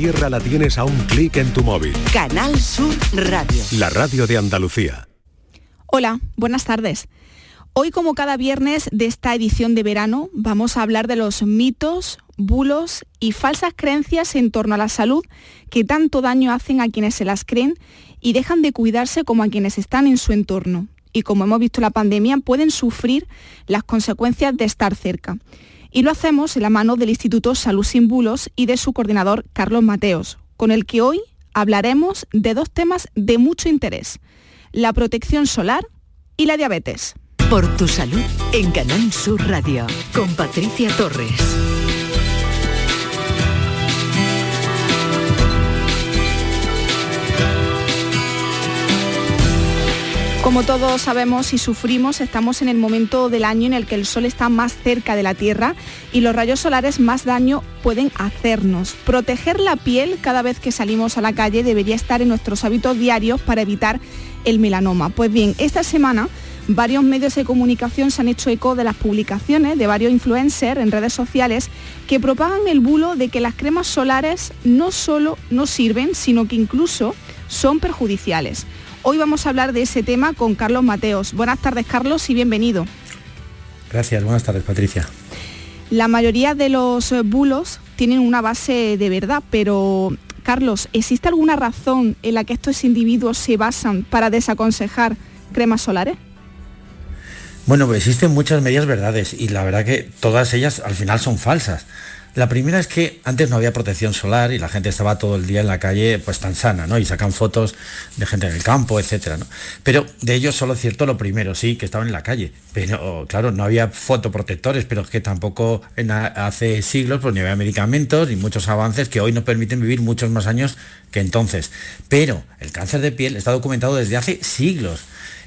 Tierra la tienes a un clic en tu móvil. Canal Sur Radio. La radio de Andalucía. Hola, buenas tardes. Hoy, como cada viernes de esta edición de verano, vamos a hablar de los mitos, bulos y falsas creencias en torno a la salud que tanto daño hacen a quienes se las creen y dejan de cuidarse como a quienes están en su entorno. Y como hemos visto en la pandemia, pueden sufrir las consecuencias de estar cerca. Y lo hacemos en la mano del Instituto Salud Sin Bulos y de su coordinador Carlos Mateos, con el que hoy hablaremos de dos temas de mucho interés, la protección solar y la diabetes. Por tu salud en Canal Sur Radio, con Patricia Torres. Como todos sabemos y sufrimos, estamos en el momento del año en el que el sol está más cerca de la Tierra y los rayos solares más daño pueden hacernos. Proteger la piel cada vez que salimos a la calle debería estar en nuestros hábitos diarios para evitar el melanoma. Pues bien, esta semana varios medios de comunicación se han hecho eco de las publicaciones de varios influencers en redes sociales que propagan el bulo de que las cremas solares no solo no sirven, sino que incluso son perjudiciales. Hoy vamos a hablar de ese tema con Carlos Mateos. Buenas tardes, Carlos, y bienvenido. Gracias, buenas tardes, Patricia. La mayoría de los bulos tienen una base de verdad, pero Carlos, ¿existe alguna razón en la que estos individuos se basan para desaconsejar cremas solares? Bueno, pues existen muchas medias verdades y la verdad que todas ellas al final son falsas. La primera es que antes no había protección solar y la gente estaba todo el día en la calle pues tan sana, ¿no? Y sacan fotos de gente en el campo, etcétera. Pero de ellos solo es cierto lo primero, sí, que estaban en la calle. Pero claro, no había fotoprotectores, pero que tampoco hace siglos pues ni había medicamentos ni muchos avances que hoy nos permiten vivir muchos más años que entonces. Pero el cáncer de piel está documentado desde hace siglos.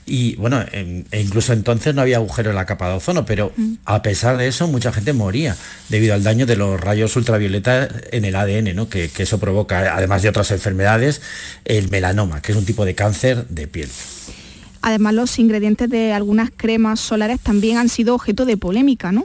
Y bueno, e incluso entonces no había agujero en la capa de ozono, pero mm. a pesar de eso mucha gente moría debido al daño de los rayos ultravioleta en el ADN, ¿no? que, que eso provoca, además de otras enfermedades, el melanoma, que es un tipo de cáncer de piel. Además, los ingredientes de algunas cremas solares también han sido objeto de polémica, ¿no?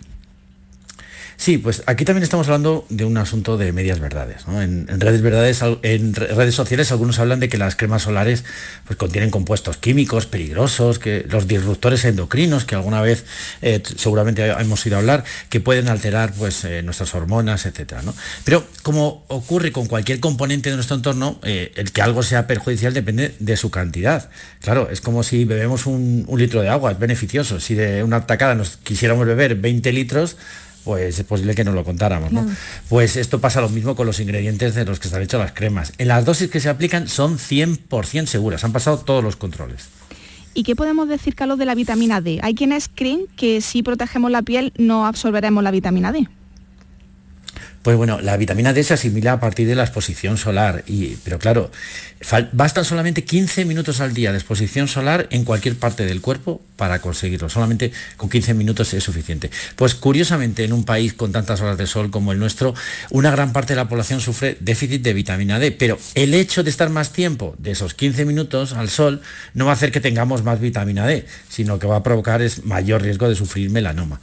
Sí, pues aquí también estamos hablando de un asunto de medias verdades. En, redes verdades, en redes sociales algunos hablan de que las cremas solares pues, contienen compuestos químicos peligrosos, que los disruptores endocrinos, que alguna vez eh, seguramente hemos ido a hablar, que pueden alterar pues, eh, nuestras hormonas, etc. Pero como ocurre con cualquier componente de nuestro entorno, eh, el que algo sea perjudicial depende de su cantidad. Claro, es como si bebemos un litro de agua, es beneficioso. Si de una tacada nos quisiéramos beber 20 litros, pues es posible que no lo contáramos. ¿no? Pues esto pasa lo mismo con los ingredientes de los que están hechos las cremas. En las dosis que se aplican son 100% seguras, han pasado todos los controles. ¿Y qué podemos decir, Carlos, de la vitamina D? Hay quienes creen que si protegemos la piel no absorberemos la vitamina D. Pues bueno, la vitamina D se asimila a partir de la exposición solar, y, pero claro, bastan solamente 15 minutos al día de exposición solar en cualquier parte del cuerpo para conseguirlo. Solamente con 15 minutos es suficiente. Pues curiosamente, en un país con tantas horas de sol como el nuestro, una gran parte de la población sufre déficit de vitamina D, pero el hecho de estar más tiempo de esos 15 minutos al sol no va a hacer que tengamos más vitamina D, sino que va a provocar es mayor riesgo de sufrir melanoma.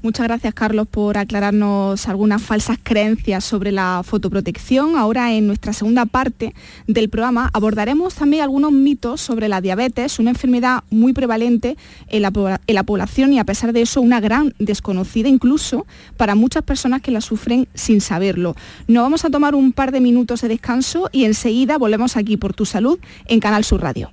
Muchas gracias, Carlos, por aclararnos algunas falsas creencias sobre la fotoprotección. Ahora, en nuestra segunda parte del programa, abordaremos también algunos mitos sobre la diabetes, una enfermedad muy prevalente en la, población y, a pesar de eso, una gran desconocida incluso para muchas personas que la sufren sin saberlo. Nos vamos a tomar un par de minutos de descanso y enseguida volvemos aquí por tu salud en Canal Sur Radio.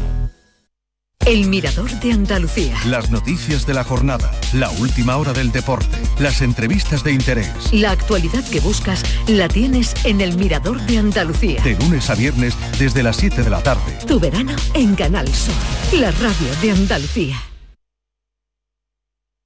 El Mirador de Andalucía. Las noticias de la jornada, la última hora del deporte, las entrevistas de interés. La actualidad que buscas la tienes en El Mirador de Andalucía. De lunes a viernes desde las 7 de la tarde. Tu verano en Canal Sur, la radio de Andalucía.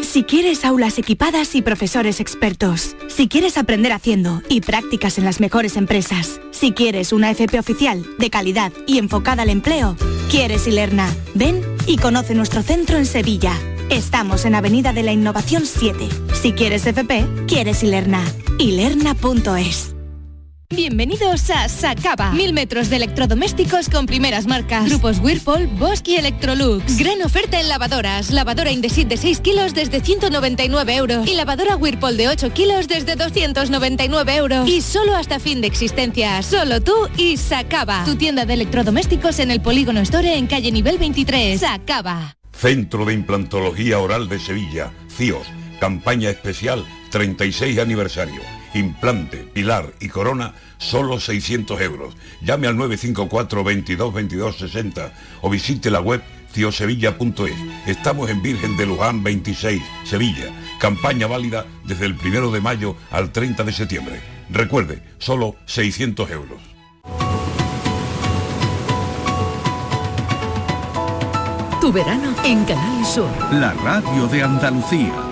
Si quieres aulas equipadas y profesores expertos, si quieres aprender haciendo y prácticas en las mejores empresas, si quieres una FP oficial, de calidad y enfocada al empleo, quieres Ilerna. Ven y conoce nuestro centro en Sevilla. Estamos en Avenida de la Innovación 7. Si quieres FP, quieres Ilerna. Ilerna.es. Bienvenidos a Sacaba. Mil metros de electrodomésticos con primeras marcas. Grupos Whirlpool, Bosch y Electrolux. Gran oferta en lavadoras. Lavadora Indesit de 6 kilos desde 199 euros. Y lavadora Whirlpool de 8 kilos desde 299 euros. Y solo hasta fin de existencia. Solo tú y Sacaba. Tu tienda de electrodomésticos en el Polígono Store en calle nivel 23. Sacaba. Centro de Implantología Oral de Sevilla. CIOS. Campaña especial 36 aniversario implante, pilar y corona, solo 600 euros. Llame al 954 22 22 60 o visite la web ciosevilla.es. Estamos en Virgen de Luján 26, Sevilla. Campaña válida desde el 1 de mayo al 30 de septiembre. Recuerde, solo 600 euros. Tu verano en Canal Sur. La radio de Andalucía.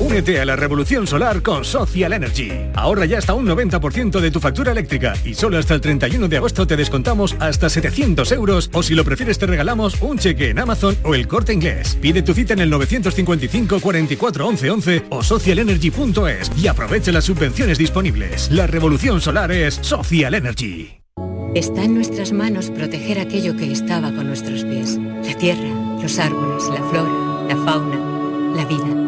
Únete a la revolución solar con Social Energy. Ahorra ya hasta un 90% de tu factura eléctrica y solo hasta el 31 de agosto te descontamos hasta 700 euros o si lo prefieres te regalamos un cheque en Amazon o el corte inglés. Pide tu cita en el 955 44 11 11 o socialenergy.es y aprovecha las subvenciones disponibles. La revolución solar es Social Energy. Está en nuestras manos proteger aquello que estaba con nuestros pies. La tierra, los árboles, la flora, la fauna, la vida.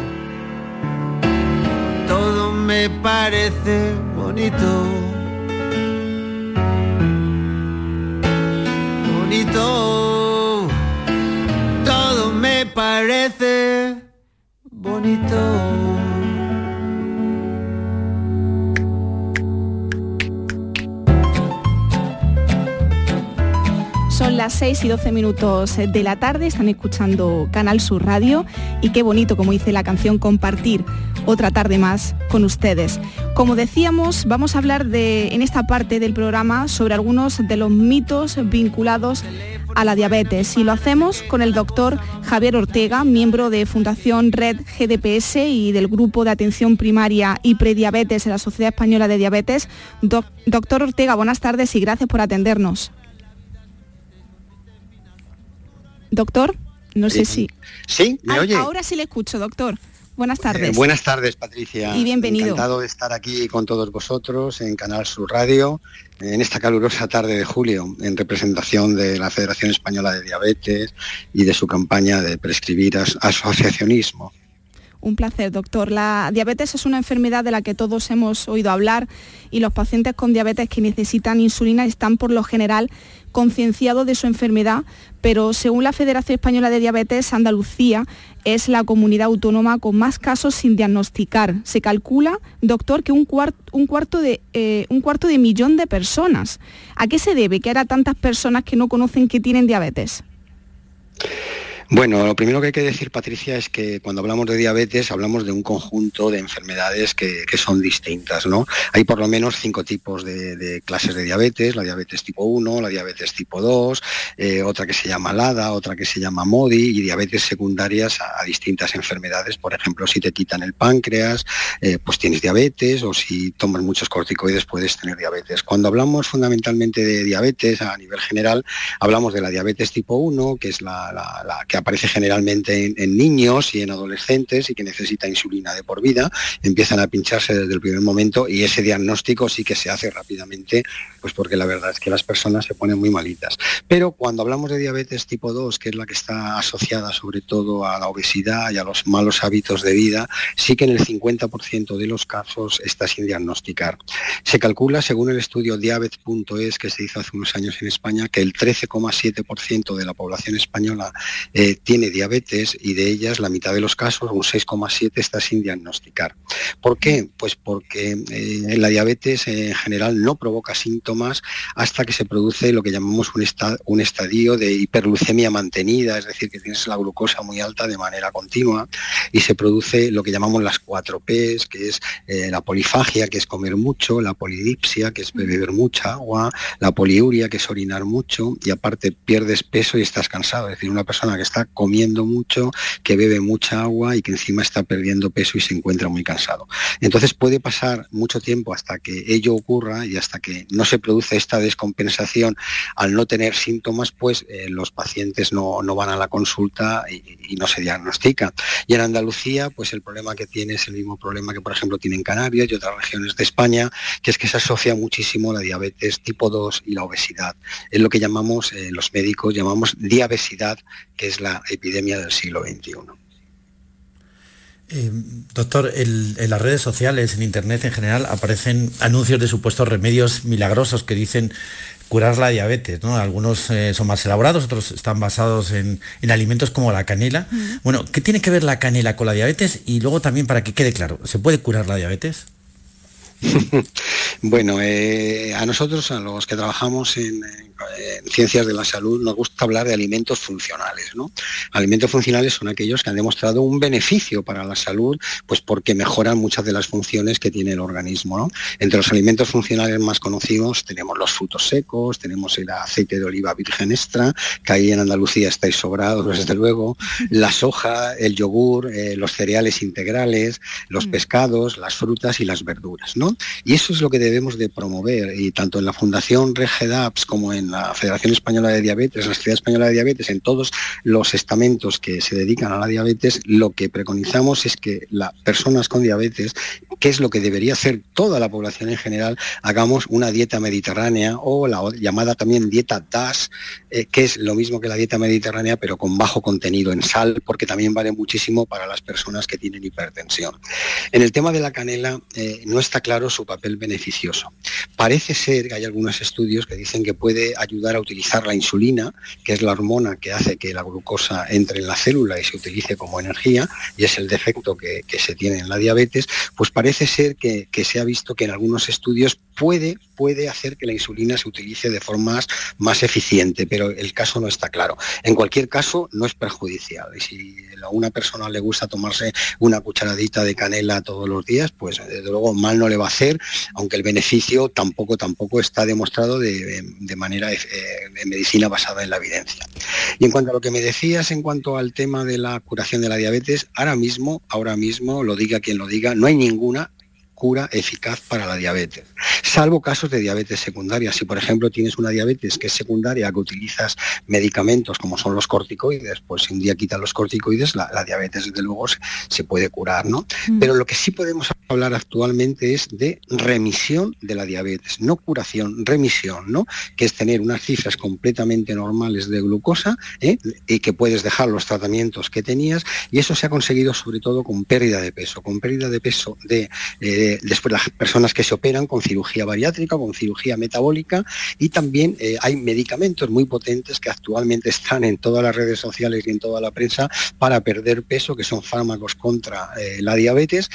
me parece bonito. Bonito. Todo me parece bonito. Las 6 y 12 minutos de la tarde, están escuchando Canal Sur Radio y qué bonito, como dice la canción, compartir otra tarde más con ustedes. Como decíamos, vamos a hablar de, en esta parte del programa sobre algunos de los mitos vinculados a la diabetes y lo hacemos con el doctor Javier Ortega, miembro de Fundación Red GDPS y del Grupo de Atención Primaria y Prediabetes en la Sociedad Española de Diabetes. doctor Ortega, buenas tardes y gracias por atendernos. Doctor, no sé si... Sí, ¿me oye? Ahora sí le escucho, doctor. Buenas eh, tardes. buenas tardes, Patricia. Y bienvenido. Encantado de estar aquí con todos vosotros en Canal Sur Radio, en esta calurosa tarde de julio, en representación de la Federación Española de Diabetes y de su campaña de prescribir asociacionismo. Un placer, doctor. La diabetes es una enfermedad de la que todos hemos oído hablar y los pacientes con diabetes que necesitan insulina están por lo general concienciados de su enfermedad, pero según la Federación Española de Diabetes, Andalucía es la comunidad autónoma con más casos sin diagnosticar. Se calcula, doctor, que un, cuarto, de, eh, un cuarto de millón de personas. ¿A qué se debe que haya tantas personas que no conocen que tienen diabetes? Bueno, lo primero que hay que decir, Patricia, es que cuando hablamos de diabetes hablamos de un conjunto de enfermedades que, son distintas, ¿no? Hay por lo menos cinco tipos de, clases de diabetes, la diabetes tipo 1, la diabetes tipo 2, eh, otra que se llama LADA, otra que se llama MODI y diabetes secundarias a, distintas enfermedades. Por ejemplo, si te quitan el páncreas, eh, pues tienes diabetes o si tomas muchos corticoides puedes tener diabetes. Cuando hablamos fundamentalmente de diabetes a nivel general, hablamos de la diabetes tipo 1, que es la, que aparece generalmente en, niños y en adolescentes y que necesita insulina de por vida, empiezan a pincharse desde el primer momento y ese diagnóstico sí que se hace rápidamente, pues porque la verdad es que las personas se ponen muy malitas. Pero cuando hablamos de diabetes tipo 2, que es la que está asociada sobre todo a la obesidad y a los malos hábitos de vida, sí que en el 50% de los casos está sin diagnosticar. Se calcula, según el estudio diabetes.es que se hizo hace unos años en España, que el 13,7% de la población española eh, tiene diabetes y de ellas la mitad de los casos, un 6,7, está sin diagnosticar. ¿Por qué? Pues porque eh, la diabetes en general no provoca síntomas hasta que se produce lo que llamamos un, un estadio de hiperglucemia mantenida, es decir, que tienes la glucosa muy alta de manera continua y se produce lo que llamamos las 4 Ps, que es eh, la polifagia, que es comer mucho, la polidipsia, que es beber mucha agua, la poliuria, que es orinar mucho y aparte pierdes peso y estás cansado. Es decir, una persona que está comiendo mucho, que bebe mucha agua y que encima está perdiendo peso y se encuentra muy cansado. Entonces puede pasar mucho tiempo hasta que ello ocurra y hasta que no se produce esta descompensación al no tener síntomas, pues eh, los pacientes no, van a la consulta y, no se diagnostica. Y en Andalucía, pues el problema que tiene es el mismo problema que por ejemplo tiene en Canarias y otras regiones de España, que es que se asocia muchísimo la diabetes tipo 2 y la obesidad. Es lo que llamamos, eh, los médicos llamamos diabesidad, que es la epidemia del siglo XXI. Eh, doctor, en las redes sociales, en Internet en general, aparecen anuncios de supuestos remedios milagrosos que dicen curar la diabetes, ¿no? Algunos eh, son más elaborados, otros están basados en, alimentos como la canela. Bueno, ¿qué tiene que ver la canela con la diabetes? Y luego también para que quede claro, ¿se puede curar la diabetes? bueno, eh, a nosotros, a los que trabajamos en, ciencias de la salud, nos gusta hablar de alimentos funcionales. ¿no? Alimentos funcionales son aquellos que han demostrado un beneficio para la salud, pues porque mejoran muchas de las funciones que tiene el organismo. Entre los alimentos funcionales más conocidos tenemos los frutos secos, tenemos el aceite de oliva virgen extra, que ahí en Andalucía estáis sobrados, desde luego, la soja, el yogur, eh, los cereales integrales, los mm. pescados, las frutas y las verduras. ¿no? Y eso es lo que debemos de promover, y tanto en la Fundación Regedaps como en la Federación Española de Diabetes, la Sociedad Española de Diabetes, en todos los estamentos que se dedican a la diabetes, lo que preconizamos es que las personas con diabetes, que es lo que debería hacer toda la población en general, hagamos una dieta mediterránea o la llamada también dieta DAS, eh, que es lo mismo que la dieta mediterránea, pero con bajo contenido en sal, porque también vale muchísimo para las personas que tienen hipertensión. En el tema de la canela, eh, no está claro su papel beneficioso. Parece ser que hay algunos estudios que dicen que puede ayudar a utilizar la insulina, que es la hormona que hace que la glucosa entre en la célula y se utilice como energía, y es el defecto que, se tiene en la diabetes, pues parece ser que, se ha visto que en algunos estudios puede, puede hacer que la insulina se utilice de forma más eficiente, pero el caso no está claro. En cualquier caso, no es perjudicial. Y si a una persona le gusta tomarse una cucharadita de canela todos los días, pues desde luego mal no le va a hacer, aunque el beneficio tampoco, tampoco está demostrado de, manera eh, de medicina basada en la evidencia. Y en cuanto a lo que me decías en cuanto al tema de la curación de la diabetes, ahora mismo, ahora mismo, lo diga quien lo diga, no hay ninguna cura eficaz para la diabetes, salvo casos de diabetes secundaria. Si por ejemplo tienes una diabetes que es secundaria, que utilizas medicamentos como son los corticoides, pues si un día quitas los corticoides, la, diabetes desde luego se, puede curar, ¿no? Mm. Pero lo que sí podemos hablar actualmente es de remisión de la diabetes, no curación, remisión, ¿no? Que es tener unas cifras completamente normales de glucosa ¿eh? y que puedes dejar los tratamientos que tenías y eso se ha conseguido sobre todo con pérdida de peso, con pérdida de peso de eh, eh, después las personas que se operan con cirugía bariátrica, con cirugía metabólica y también eh, hay medicamentos muy potentes que actualmente están en todas las redes sociales y en toda la prensa para perder peso, que son fármacos contra la diabetes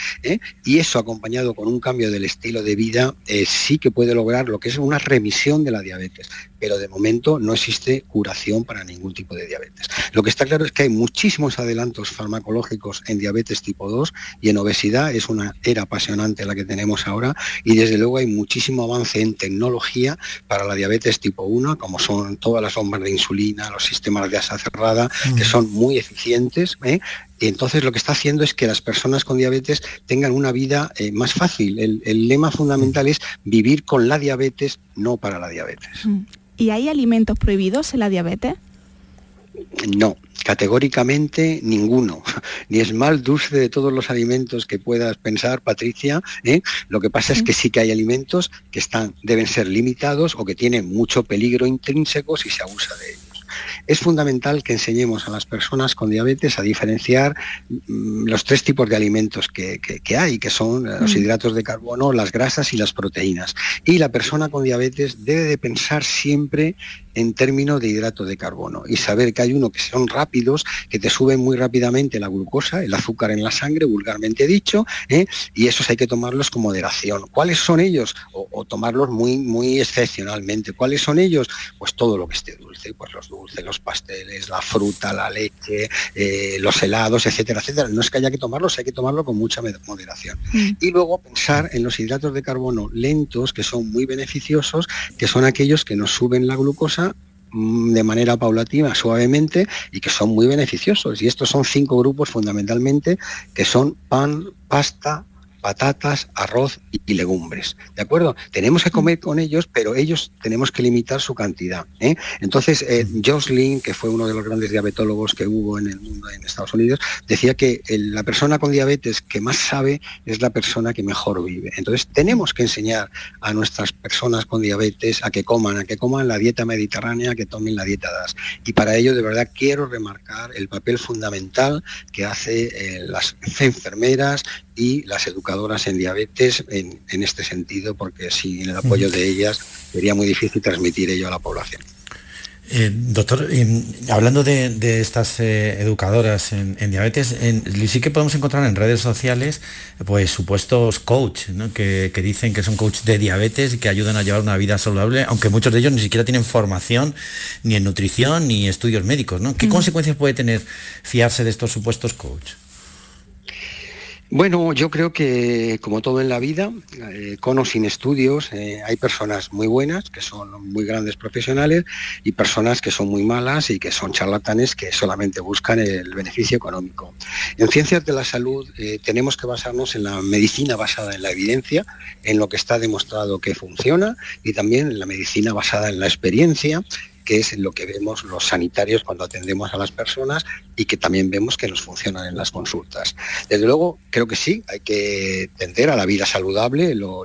y eso acompañado con un cambio del estilo de vida sí que puede lograr lo que es una remisión de la diabetes pero de momento no existe curación para ningún tipo de diabetes. Lo que está claro es que hay muchísimos adelantos farmacológicos en diabetes tipo 2 y en obesidad es una era apasionante la que tenemos ahora y desde luego hay muchísimo avance en tecnología para la diabetes tipo 1, como son todas las bombas de insulina, los sistemas de asa cerrada, que mm. son muy eficientes. ¿eh? Y entonces lo que está haciendo es que las personas con diabetes tengan una vida eh, más fácil. El, el, lema fundamental es vivir con la diabetes, no para la diabetes. ¿Y hay alimentos prohibidos en la diabetes? No, categóricamente ninguno. Ni es mal dulce de todos los alimentos que puedas pensar, Patricia. ¿eh? Lo que pasa es que sí que hay alimentos que están, deben ser limitados o que tienen mucho peligro intrínseco si se abusa de ellos. Es fundamental que enseñemos a las personas con diabetes a diferenciar mm, los tres tipos de alimentos que, hay, que son los mm. hidratos de carbono, las grasas y las proteínas. Y la persona con diabetes debe de pensar siempre en términos de hidrato de carbono y saber que hay uno que son rápidos, que te suben muy rápidamente la glucosa, el azúcar en la sangre, vulgarmente dicho, ¿eh? y esos hay que tomarlos con moderación. ¿Cuáles son ellos? O, tomarlos muy, muy excepcionalmente. ¿Cuáles son ellos? Pues todo lo que esté dulce, pues los dulces, los pasteles, la fruta, la leche, eh, los helados, etcétera, etcétera. No es que haya que tomarlos, hay que tomarlo con mucha moderación. Mm. Y luego pensar en los hidratos de carbono lentos, que son muy beneficiosos, que son aquellos que nos suben la glucosa de manera paulatina, suavemente, y que son muy beneficiosos. Y estos son cinco grupos fundamentalmente, que son pan, pasta, patatas, arroz y legumbres. ¿De acuerdo? Tenemos que comer con ellos, pero ellos tenemos que limitar su cantidad. ¿eh? Entonces, eh, Jocelyn, que fue uno de los grandes diabetólogos que hubo en el mundo en Estados Unidos, decía que la persona con diabetes que más sabe es la persona que mejor vive. Entonces, tenemos que enseñar a nuestras personas con diabetes a que coman, a que coman la dieta mediterránea, que tomen la dieta DAS. Y para ello, de verdad, quiero remarcar el papel fundamental que hace eh, las enfermeras y las educadoras en diabetes en, este sentido, porque sin el apoyo de ellas sería muy difícil transmitir ello a la población. Eh, doctor, hablando de, estas eh, educadoras en, diabetes, sí que podemos encontrar en redes sociales pues supuestos coach que, dicen que son coach de diabetes y que ayudan a llevar una vida saludable, aunque muchos de ellos ni siquiera tienen formación ni en nutrición ni estudios médicos. ¿no? ¿Qué consecuencias puede tener fiarse de estos supuestos coach? Bueno, yo creo que como todo en la vida, eh, con o sin estudios, eh, hay personas muy buenas, que son muy grandes profesionales, y personas que son muy malas y que son charlatanes que solamente buscan el beneficio económico. En ciencias de la salud eh, tenemos que basarnos en la medicina basada en la evidencia, en lo que está demostrado que funciona, y también en la medicina basada en la experiencia que es lo que vemos los sanitarios cuando atendemos a las personas y que también vemos que nos funcionan en las consultas. Desde luego, creo que sí, hay que tender a la vida saludable, lo,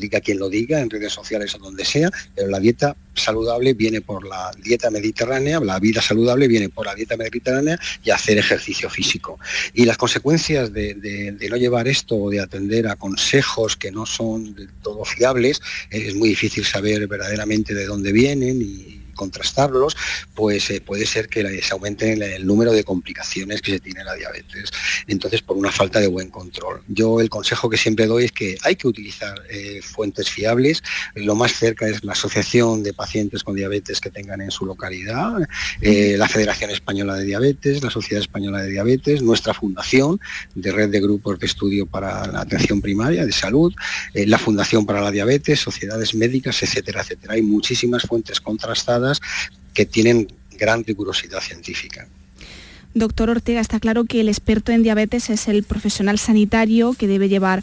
diga quien lo diga, en redes sociales o donde sea, pero la dieta saludable viene por la dieta mediterránea, la vida saludable viene por la dieta mediterránea y hacer ejercicio físico. Y las consecuencias de, no llevar esto o de atender a consejos que no son de todo fiables, es muy difícil saber verdaderamente de dónde vienen y, contrastarlos, pues eh, puede ser que se aumente el, número de complicaciones que se tiene la diabetes. Entonces, por una falta de buen control. Yo el consejo que siempre doy es que hay que utilizar eh, fuentes fiables. Lo más cerca es la Asociación de Pacientes con Diabetes que tengan en su localidad, eh, la Federación Española de Diabetes, la Sociedad Española de Diabetes, nuestra fundación de red de grupos de estudio para la atención primaria de salud, la Fundación para la Diabetes, sociedades médicas, etcétera, etcétera. Hay muchísimas fuentes contrastadas que tienen gran rigurosidad científica. Doctor Ortega, está claro que el experto en diabetes es el profesional sanitario que debe llevar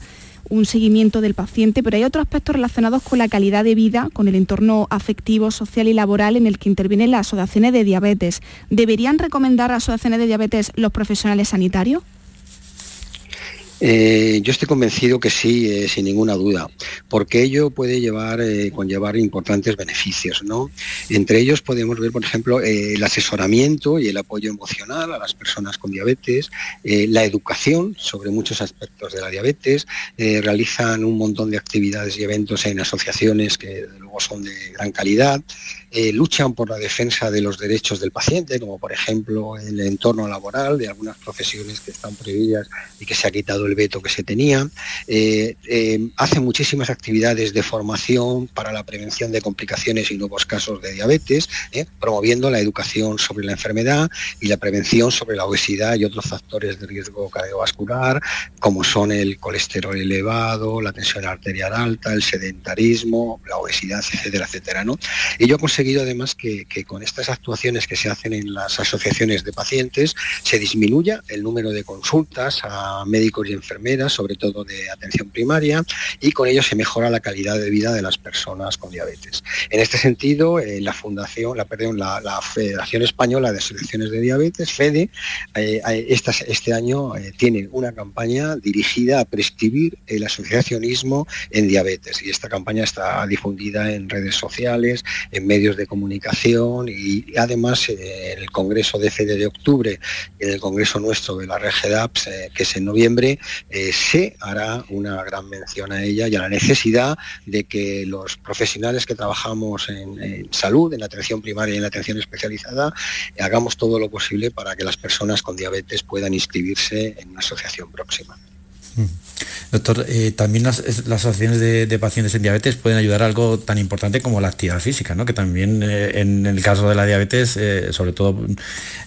un seguimiento del paciente, pero hay otros aspectos relacionados con la calidad de vida, con el entorno afectivo, social y laboral en el que intervienen las asociaciones de diabetes. ¿Deberían recomendar a asociaciones de diabetes los profesionales sanitarios? Eh, yo estoy convencido que sí, eh, sin ninguna duda, porque ello puede llevar, eh, conllevar importantes beneficios. ¿no? Entre ellos podemos ver, por ejemplo, el asesoramiento y el apoyo emocional a las personas con diabetes, la educación sobre muchos aspectos de la diabetes, realizan un montón de actividades y eventos en asociaciones que luego son de gran calidad, luchan por la defensa de los derechos del paciente, como por ejemplo el entorno laboral de algunas profesiones que están prohibidas y que se ha quitado el veto que se tenía, eh, eh, hace muchísimas actividades de formación para la prevención de complicaciones y nuevos casos de diabetes, eh, promoviendo la educación sobre la enfermedad y la prevención sobre la obesidad y otros factores de riesgo cardiovascular, como son el colesterol elevado, la tensión arterial alta, el sedentarismo, la obesidad, etcétera, etcétera. ¿no? Y yo conseguido además que, con estas actuaciones que se hacen en las asociaciones de pacientes se disminuya el número de consultas a médicos y enfermeras, sobre todo de atención primaria, y con ello se mejora la calidad de vida de las personas con diabetes. En este sentido, eh, la Fundación, la, perdón, la, Federación Española de Asociaciones de Diabetes, FEDE, eh, eh, este año tiene una campaña dirigida a prescribir el asociacionismo en diabetes y esta campaña está difundida en redes sociales, en medios de comunicación y además en el Congreso de FEDE de octubre y el Congreso nuestro de la RGDAPS, que es en noviembre, eh, se hará una gran mención a ella y a la necesidad de que los profesionales que trabajamos en, salud, en atención primaria y en atención especializada, hagamos todo lo posible para que las personas con diabetes puedan inscribirse en una asociación próxima. Mm. Doctor, eh, también las, asociaciones de, pacientes en diabetes pueden ayudar a algo tan importante como la actividad física, ¿no? que también eh, en el caso de la diabetes, sobre todo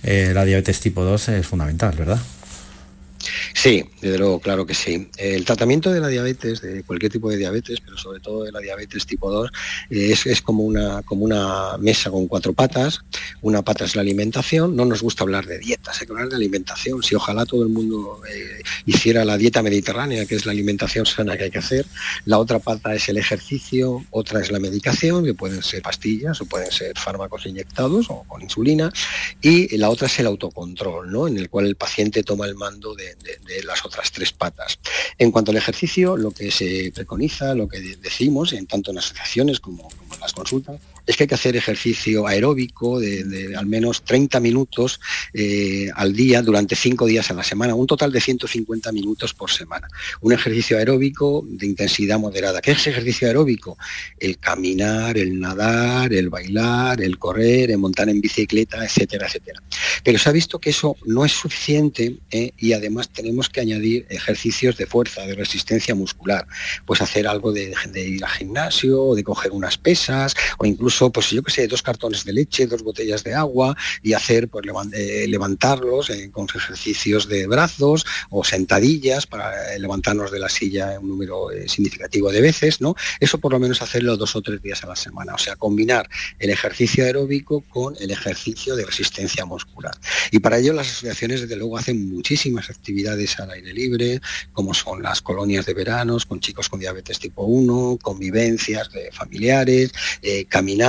la diabetes tipo 2, es fundamental, ¿verdad? Sí, desde luego, claro que sí. El tratamiento de la diabetes, de cualquier tipo de diabetes, pero sobre todo de la diabetes tipo 2, es, como, una, como una mesa con cuatro patas. Una pata es la alimentación. No nos gusta hablar de dietas, hay que hablar de alimentación. Si ojalá todo el mundo eh, hiciera la dieta mediterránea, que es la alimentación sana que hay que hacer. La otra pata es el ejercicio, otra es la medicación, que pueden ser pastillas o pueden ser fármacos inyectados o con insulina. Y la otra es el autocontrol, ¿no? en el cual el paciente toma el mando de de, las otras tres patas. En cuanto al ejercicio, lo que se preconiza, lo que decimos, en tanto en asociaciones como, como en las consultas, es que hay que hacer ejercicio aeróbico de, al menos 30 minutos eh, al día durante cinco días a la semana, un total de 150 minutos por semana. Un ejercicio aeróbico de intensidad moderada. ¿Qué es ejercicio aeróbico? El caminar, el nadar, el bailar, el correr, el montar en bicicleta, etcétera, etcétera. Pero se ha visto que eso no es suficiente eh, y además tenemos que añadir ejercicios de fuerza, de resistencia muscular. Pues hacer algo de, de ir al gimnasio, de coger unas pesas o incluso pues yo que sé, dos cartones de leche, dos botellas de agua y hacer, pues eh, levantarlos eh, con ejercicios de brazos o sentadillas para eh, levantarnos de la silla un número significativo de veces, ¿no? Eso por lo menos hacerlo dos o tres días a la semana, o sea, combinar el ejercicio aeróbico con el ejercicio de resistencia muscular. Y para ello las asociaciones desde luego hacen muchísimas actividades al aire libre, como son las colonias de veranos con chicos con diabetes tipo 1, convivencias de familiares, caminar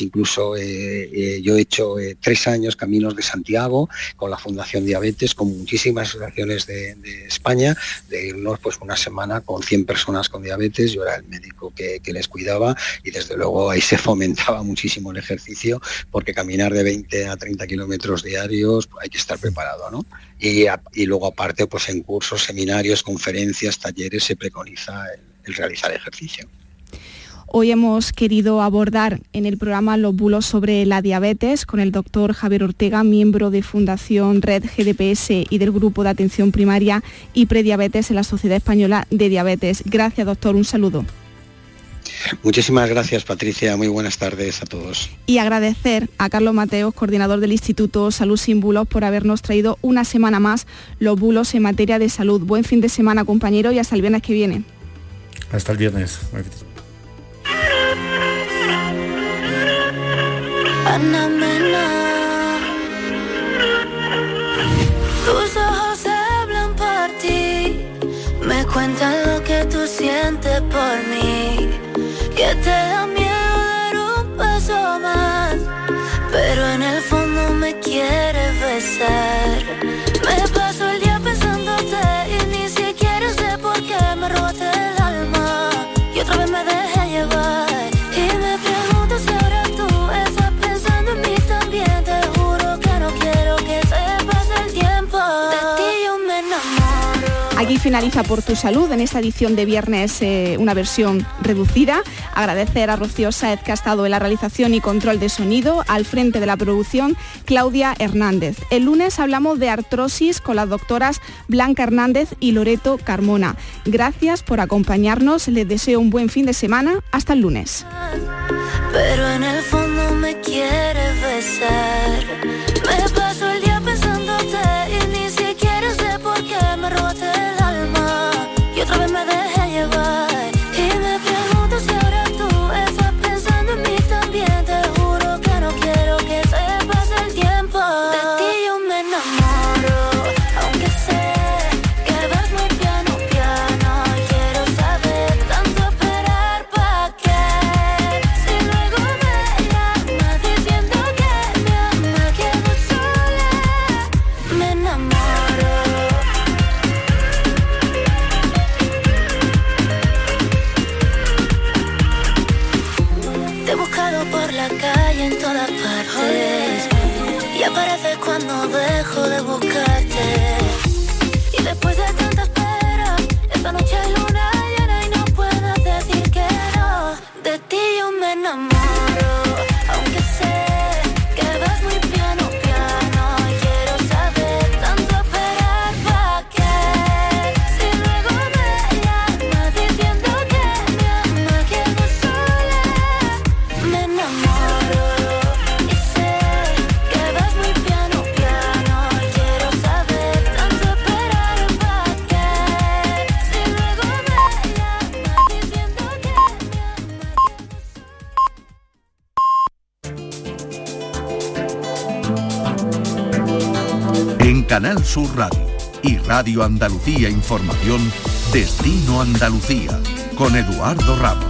incluso eh, eh, yo he hecho eh, tres años Caminos de Santiago con la Fundación Diabetes, con muchísimas asociaciones de, España, de irnos pues una semana con 100 personas con diabetes, yo era el médico que, les cuidaba y desde luego ahí se fomentaba muchísimo el ejercicio porque caminar de 20 a 30 kilómetros diarios pues, hay que estar preparado, ¿no? Y, luego aparte pues en cursos, seminarios, conferencias, talleres se preconiza el realizar ejercicio. Hoy hemos querido abordar en el programa los bulos sobre la diabetes con el doctor Javier Ortega, miembro de Fundación Red GDPS y del Grupo de Atención Primaria y Prediabetes en la Sociedad Española de Diabetes. Gracias, doctor. Un saludo. Muchísimas gracias, Patricia. Muy buenas tardes a todos. Y agradecer a Carlos Mateos, coordinador del Instituto Salud Sin Bulos, por habernos traído una semana más los bulos en materia de salud. Buen fin de semana, compañero, y hasta el viernes que viene. Hasta el viernes. Ana Mena. Tus ojos hablan por ti, me cuentan lo que tú sientes por mí, que te da miedo dar un paso más, pero en el fondo me quieres besar. Finaliza por tu salud en esta edición de viernes, eh, una versión reducida. Agradecer a Rocío Saez que ha estado en la realización y control de sonido, al frente de la producción Claudia Hernández. El lunes hablamos de artrosis con las doctoras Blanca Hernández y Loreto Carmona. Gracias por acompañarnos, les deseo un buen fin de semana. Hasta el lunes. Sur Radio y Radio Andalucía Información, Destino Andalucía, con Eduardo Ramos.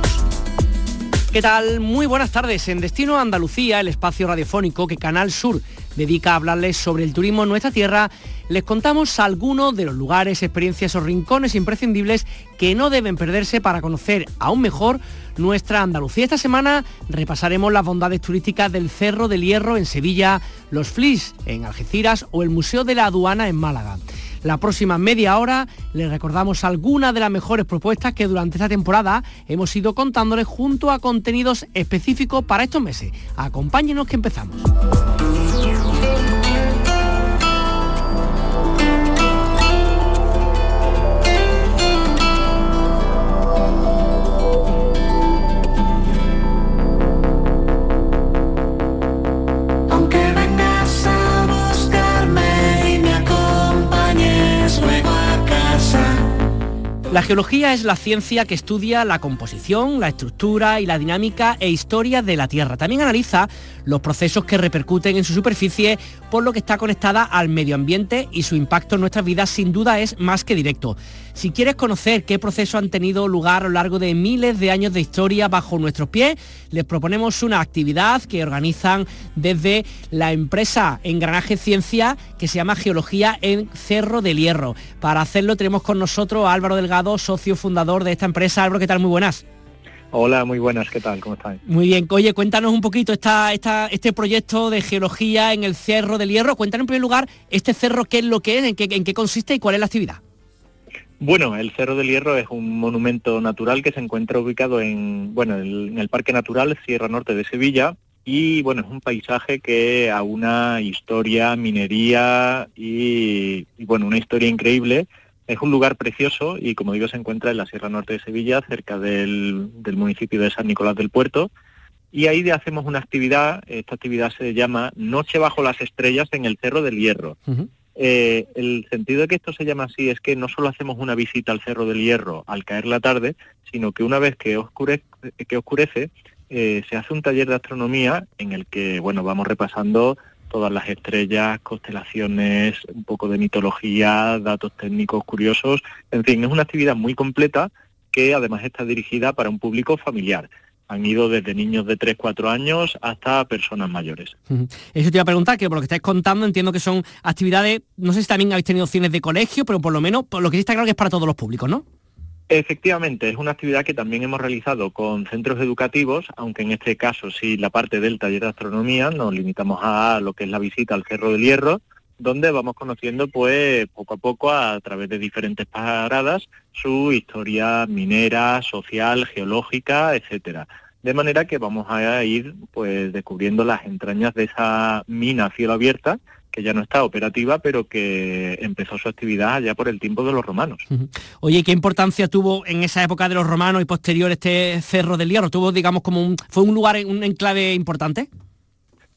¿Qué tal? Muy buenas tardes. En Destino Andalucía, el espacio radiofónico que Canal Sur dedica a hablarles sobre el turismo en nuestra tierra, les contamos algunos de los lugares, experiencias o rincones imprescindibles que no deben perderse para conocer aún mejor nuestra Andalucía. Esta semana repasaremos las bondades turísticas del Cerro del Hierro en Sevilla, los Flis en Algeciras o el Museo de la Aduana en Málaga. La próxima media hora les recordamos algunas de las mejores propuestas que durante esta temporada hemos ido contándoles junto a contenidos específicos para estos meses. Acompáñenos que empezamos. La geología es la ciencia que estudia la composición, la estructura y la dinámica e historia de la Tierra. También analiza los procesos que repercuten en su superficie, por lo que está conectada al medio ambiente y su impacto en nuestras vidas sin duda es más que directo. Si quieres conocer qué procesos han tenido lugar a lo largo de miles de años de historia bajo nuestros pies, les proponemos una actividad que organizan desde la empresa Engranaje Ciencia que se llama Geología en Cerro del Hierro. Para hacerlo tenemos con nosotros a Álvaro Delgado, socio fundador de esta empresa. Álvaro, ¿qué tal? Muy buenas. Hola, muy buenas, ¿qué tal? ¿Cómo estáis? Muy bien, oye, cuéntanos un poquito esta, esta, este proyecto de geología en el Cerro del Hierro. Cuéntanos en primer lugar este cerro, qué es lo que es, en qué, en qué consiste y cuál es la actividad. Bueno, el Cerro del Hierro es un monumento natural que se encuentra ubicado en, bueno, en el Parque Natural Sierra Norte de Sevilla y bueno, es un paisaje que aúna historia, minería y, bueno, una historia increíble. Es un lugar precioso y como digo se encuentra en la Sierra Norte de Sevilla, cerca del, municipio de San Nicolás del Puerto. Y ahí hacemos una actividad, esta actividad se llama Noche bajo las estrellas en el Cerro del Hierro. Eh, el sentido de que esto se llama así es que no solo hacemos una visita al Cerro del Hierro al caer la tarde, sino que una vez que oscurece, eh, se hace un taller de astronomía en el que bueno vamos repasando todas las estrellas, constelaciones, un poco de mitología, datos técnicos curiosos, en fin, es una actividad muy completa que además está dirigida para un público familiar. Han ido desde niños de 3-4 años hasta personas mayores. Eso te iba a preguntar, que por lo que estáis contando entiendo que son actividades, no sé si también habéis tenido opciones de colegio, pero por lo menos, por lo que sí está claro que es para todos los públicos, ¿no? Efectivamente, es una actividad que también hemos realizado con centros educativos, aunque en este caso sí la parte del taller de astronomía nos limitamos a lo que es la visita al Cerro del Hierro, donde vamos conociendo pues poco a poco a través de diferentes paradas su historia minera, social, geológica, etcétera. De manera que vamos a ir pues descubriendo las entrañas de esa mina cielo abierta que ya no está operativa, pero que empezó su actividad allá por el tiempo de los romanos. Oye, ¿qué importancia tuvo en esa época de los romanos y posterior este Cerro del Hierro? ¿Tuvo, digamos, como un, fue un lugar, un enclave importante?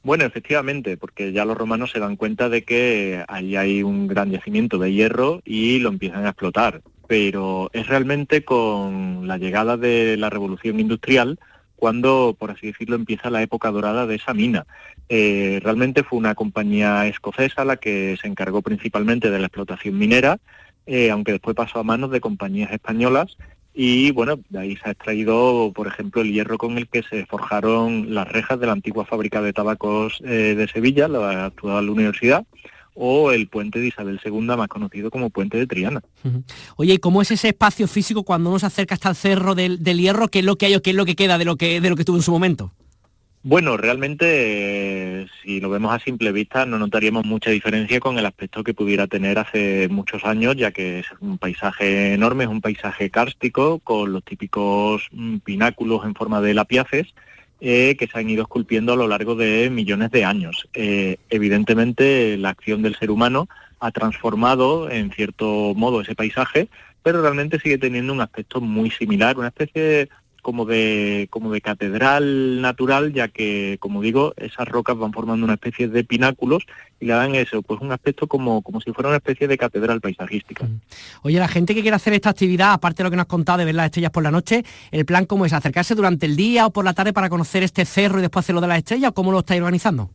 Bueno, efectivamente, porque ya los romanos se dan cuenta de que ahí hay un gran yacimiento de hierro y lo empiezan a explotar. Pero es realmente con la llegada de la revolución industrial cuando, por así decirlo, empieza la época dorada de esa mina. Eh, realmente fue una compañía escocesa la que se encargó principalmente de la explotación minera, eh, aunque después pasó a manos de compañías españolas y bueno, de ahí se ha extraído, por ejemplo, el hierro con el que se forjaron las rejas de la antigua fábrica de tabacos eh, de Sevilla, la actual universidad, o el puente de Isabel II, más conocido como puente de Triana. Oye, ¿y cómo es ese espacio físico cuando uno se acerca hasta el cerro del, hierro? ¿Qué es lo que hay o qué es lo que queda de lo que, de lo que tuvo en su momento? Bueno, realmente, eh, si lo vemos a simple vista, no notaríamos mucha diferencia con el aspecto que pudiera tener hace muchos años, ya que es un paisaje enorme, es un paisaje kárstico, con los típicos mm, pináculos en forma de lapiaces, eh, que se han ido esculpiendo a lo largo de millones de años. Eh, evidentemente, la acción del ser humano ha transformado en cierto modo ese paisaje, pero realmente sigue teniendo un aspecto muy similar, una especie como de, como de catedral natural, ya que, como digo, esas rocas van formando una especie de pináculos y le dan eso, pues un aspecto como, como si fuera una especie de catedral paisajística. Oye, la gente que quiere hacer esta actividad, aparte de lo que nos has contado de ver las estrellas por la noche, ¿el plan cómo es? ¿Acercarse durante el día o por la tarde para conocer este cerro y después hacer lo de las estrellas cómo lo estáis organizando?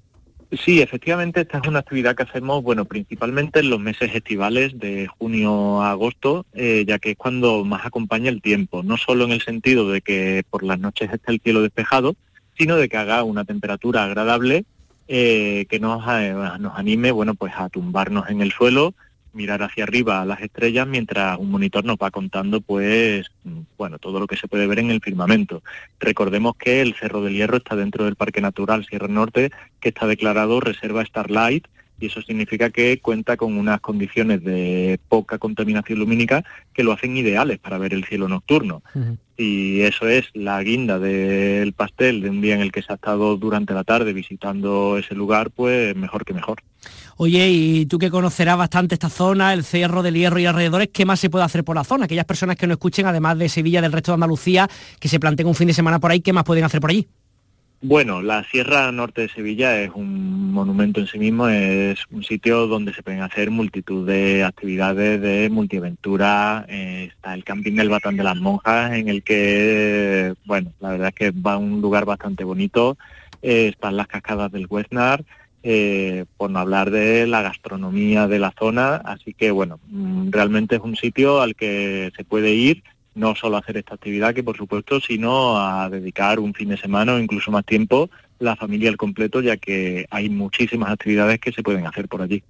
Sí, efectivamente, esta es una actividad que hacemos, bueno, principalmente en los meses estivales de junio a agosto, eh, ya que es cuando más acompaña el tiempo, no solo en el sentido de que por las noches esté el cielo despejado, sino de que haga una temperatura agradable eh, que nos, eh, nos anime, bueno, pues a tumbarnos en el suelo, mirar hacia arriba a las estrellas mientras un monitor nos va contando pues bueno todo lo que se puede ver en el firmamento. Recordemos que el Cerro del Hierro está dentro del Parque Natural Sierra Norte que está declarado Reserva Starlight y eso significa que cuenta con unas condiciones de poca contaminación lumínica que lo hacen ideales para ver el cielo nocturno. Y eso es la guinda del pastel de un día en el que se ha estado durante la tarde visitando ese lugar, pues mejor que mejor. Oye, y tú que conocerás bastante esta zona, el Cerro del Hierro y alrededores, ¿qué más se puede hacer por la zona? Aquellas personas que no escuchen, además de Sevilla, del resto de Andalucía, que se planteen un fin de semana por ahí, ¿qué más pueden hacer por allí? Bueno, la Sierra Norte de Sevilla es un monumento en sí mismo, es un sitio donde se pueden hacer multitud de actividades de multiaventura. Eh, está el camping del Batán de las Monjas, en el que, bueno, la verdad es que va a un lugar bastante bonito. Eh, están las cascadas del Huesnar, eh, por no hablar de la gastronomía de la zona. Así que, bueno, mm, realmente es un sitio al que se puede ir no solo a hacer esta actividad, que por supuesto, sino a dedicar un fin de semana o incluso más tiempo la familia al completo, ya que hay muchísimas actividades que se pueden hacer por allí.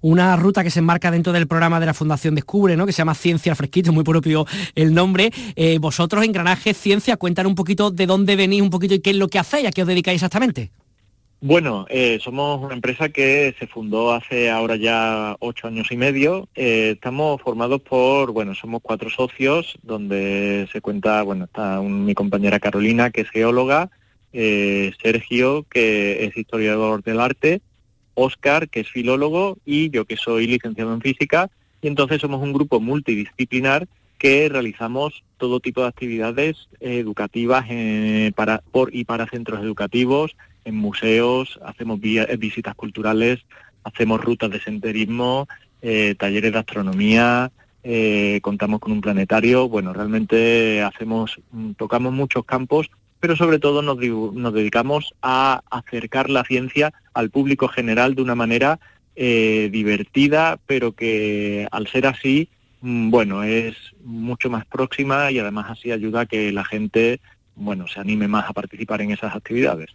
Una ruta que se enmarca dentro del programa de la Fundación Descubre, ¿no? que se llama Ciencia Fresquito, muy propio el nombre. Eh, vosotros, Engranaje Ciencia, cuentan un poquito de dónde venís un poquito y qué es lo que hacéis, a qué os dedicáis exactamente. Bueno, eh, somos una empresa que se fundó hace ahora ya ocho años y medio. Eh, estamos formados por, bueno, somos cuatro socios, donde se cuenta, bueno, está mi compañera Carolina, que es geóloga, eh, Sergio, que es historiador del arte, Oscar, que es filólogo, y yo, que soy licenciado en física. Y entonces somos un grupo multidisciplinar que realizamos todo tipo de actividades educativas para, por y para centros educativos, en museos, hacemos eh, visitas culturales, hacemos rutas de senderismo, eh, talleres de astronomía, eh, contamos con un planetario. Bueno, realmente hacemos, mm, tocamos muchos campos, pero sobre todo nos, nos dedicamos a acercar la ciencia al público general de una manera divertida, pero que al ser así, mm, bueno, es mucho más próxima y además así ayuda a que la gente, bueno, se anime más a participar en esas actividades.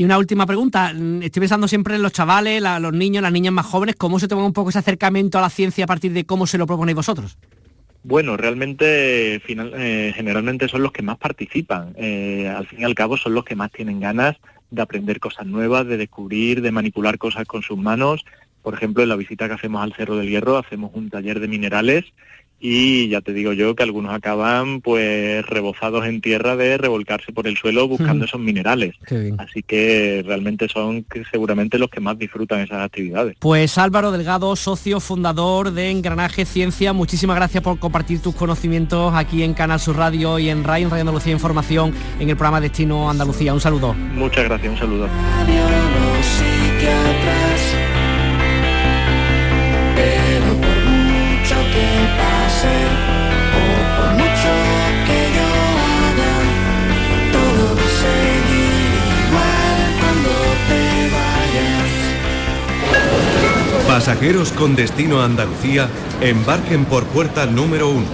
Y una última pregunta, mm, estoy pensando siempre en los chavales, los niños, las niñas más jóvenes, ¿cómo se toma un poco ese acercamiento a la ciencia a partir de cómo se lo proponéis vosotros? Bueno, realmente eh, generalmente son los que más participan. Eh, al fin y al cabo son los que más tienen ganas de aprender cosas nuevas, de descubrir, de manipular cosas con sus manos por ejemplo, en la visita que hacemos al Cerro del Hierro hacemos un taller de minerales y ya te digo yo que algunos acaban pues rebozados en tierra de revolcarse por el suelo buscando esos minerales. Así que realmente son seguramente los que más disfrutan esas actividades. Pues Álvaro Delgado, socio fundador de Engranaje Ciencia, muchísimas gracias por compartir tus conocimientos aquí en Canal Sur Radio y en RAI, en Radio Andalucía Información, en el programa Destino Andalucía. Un saludo. Muchas gracias, un saludo. Pasajeros con destino a Andalucía, embarquen por puerta número 1.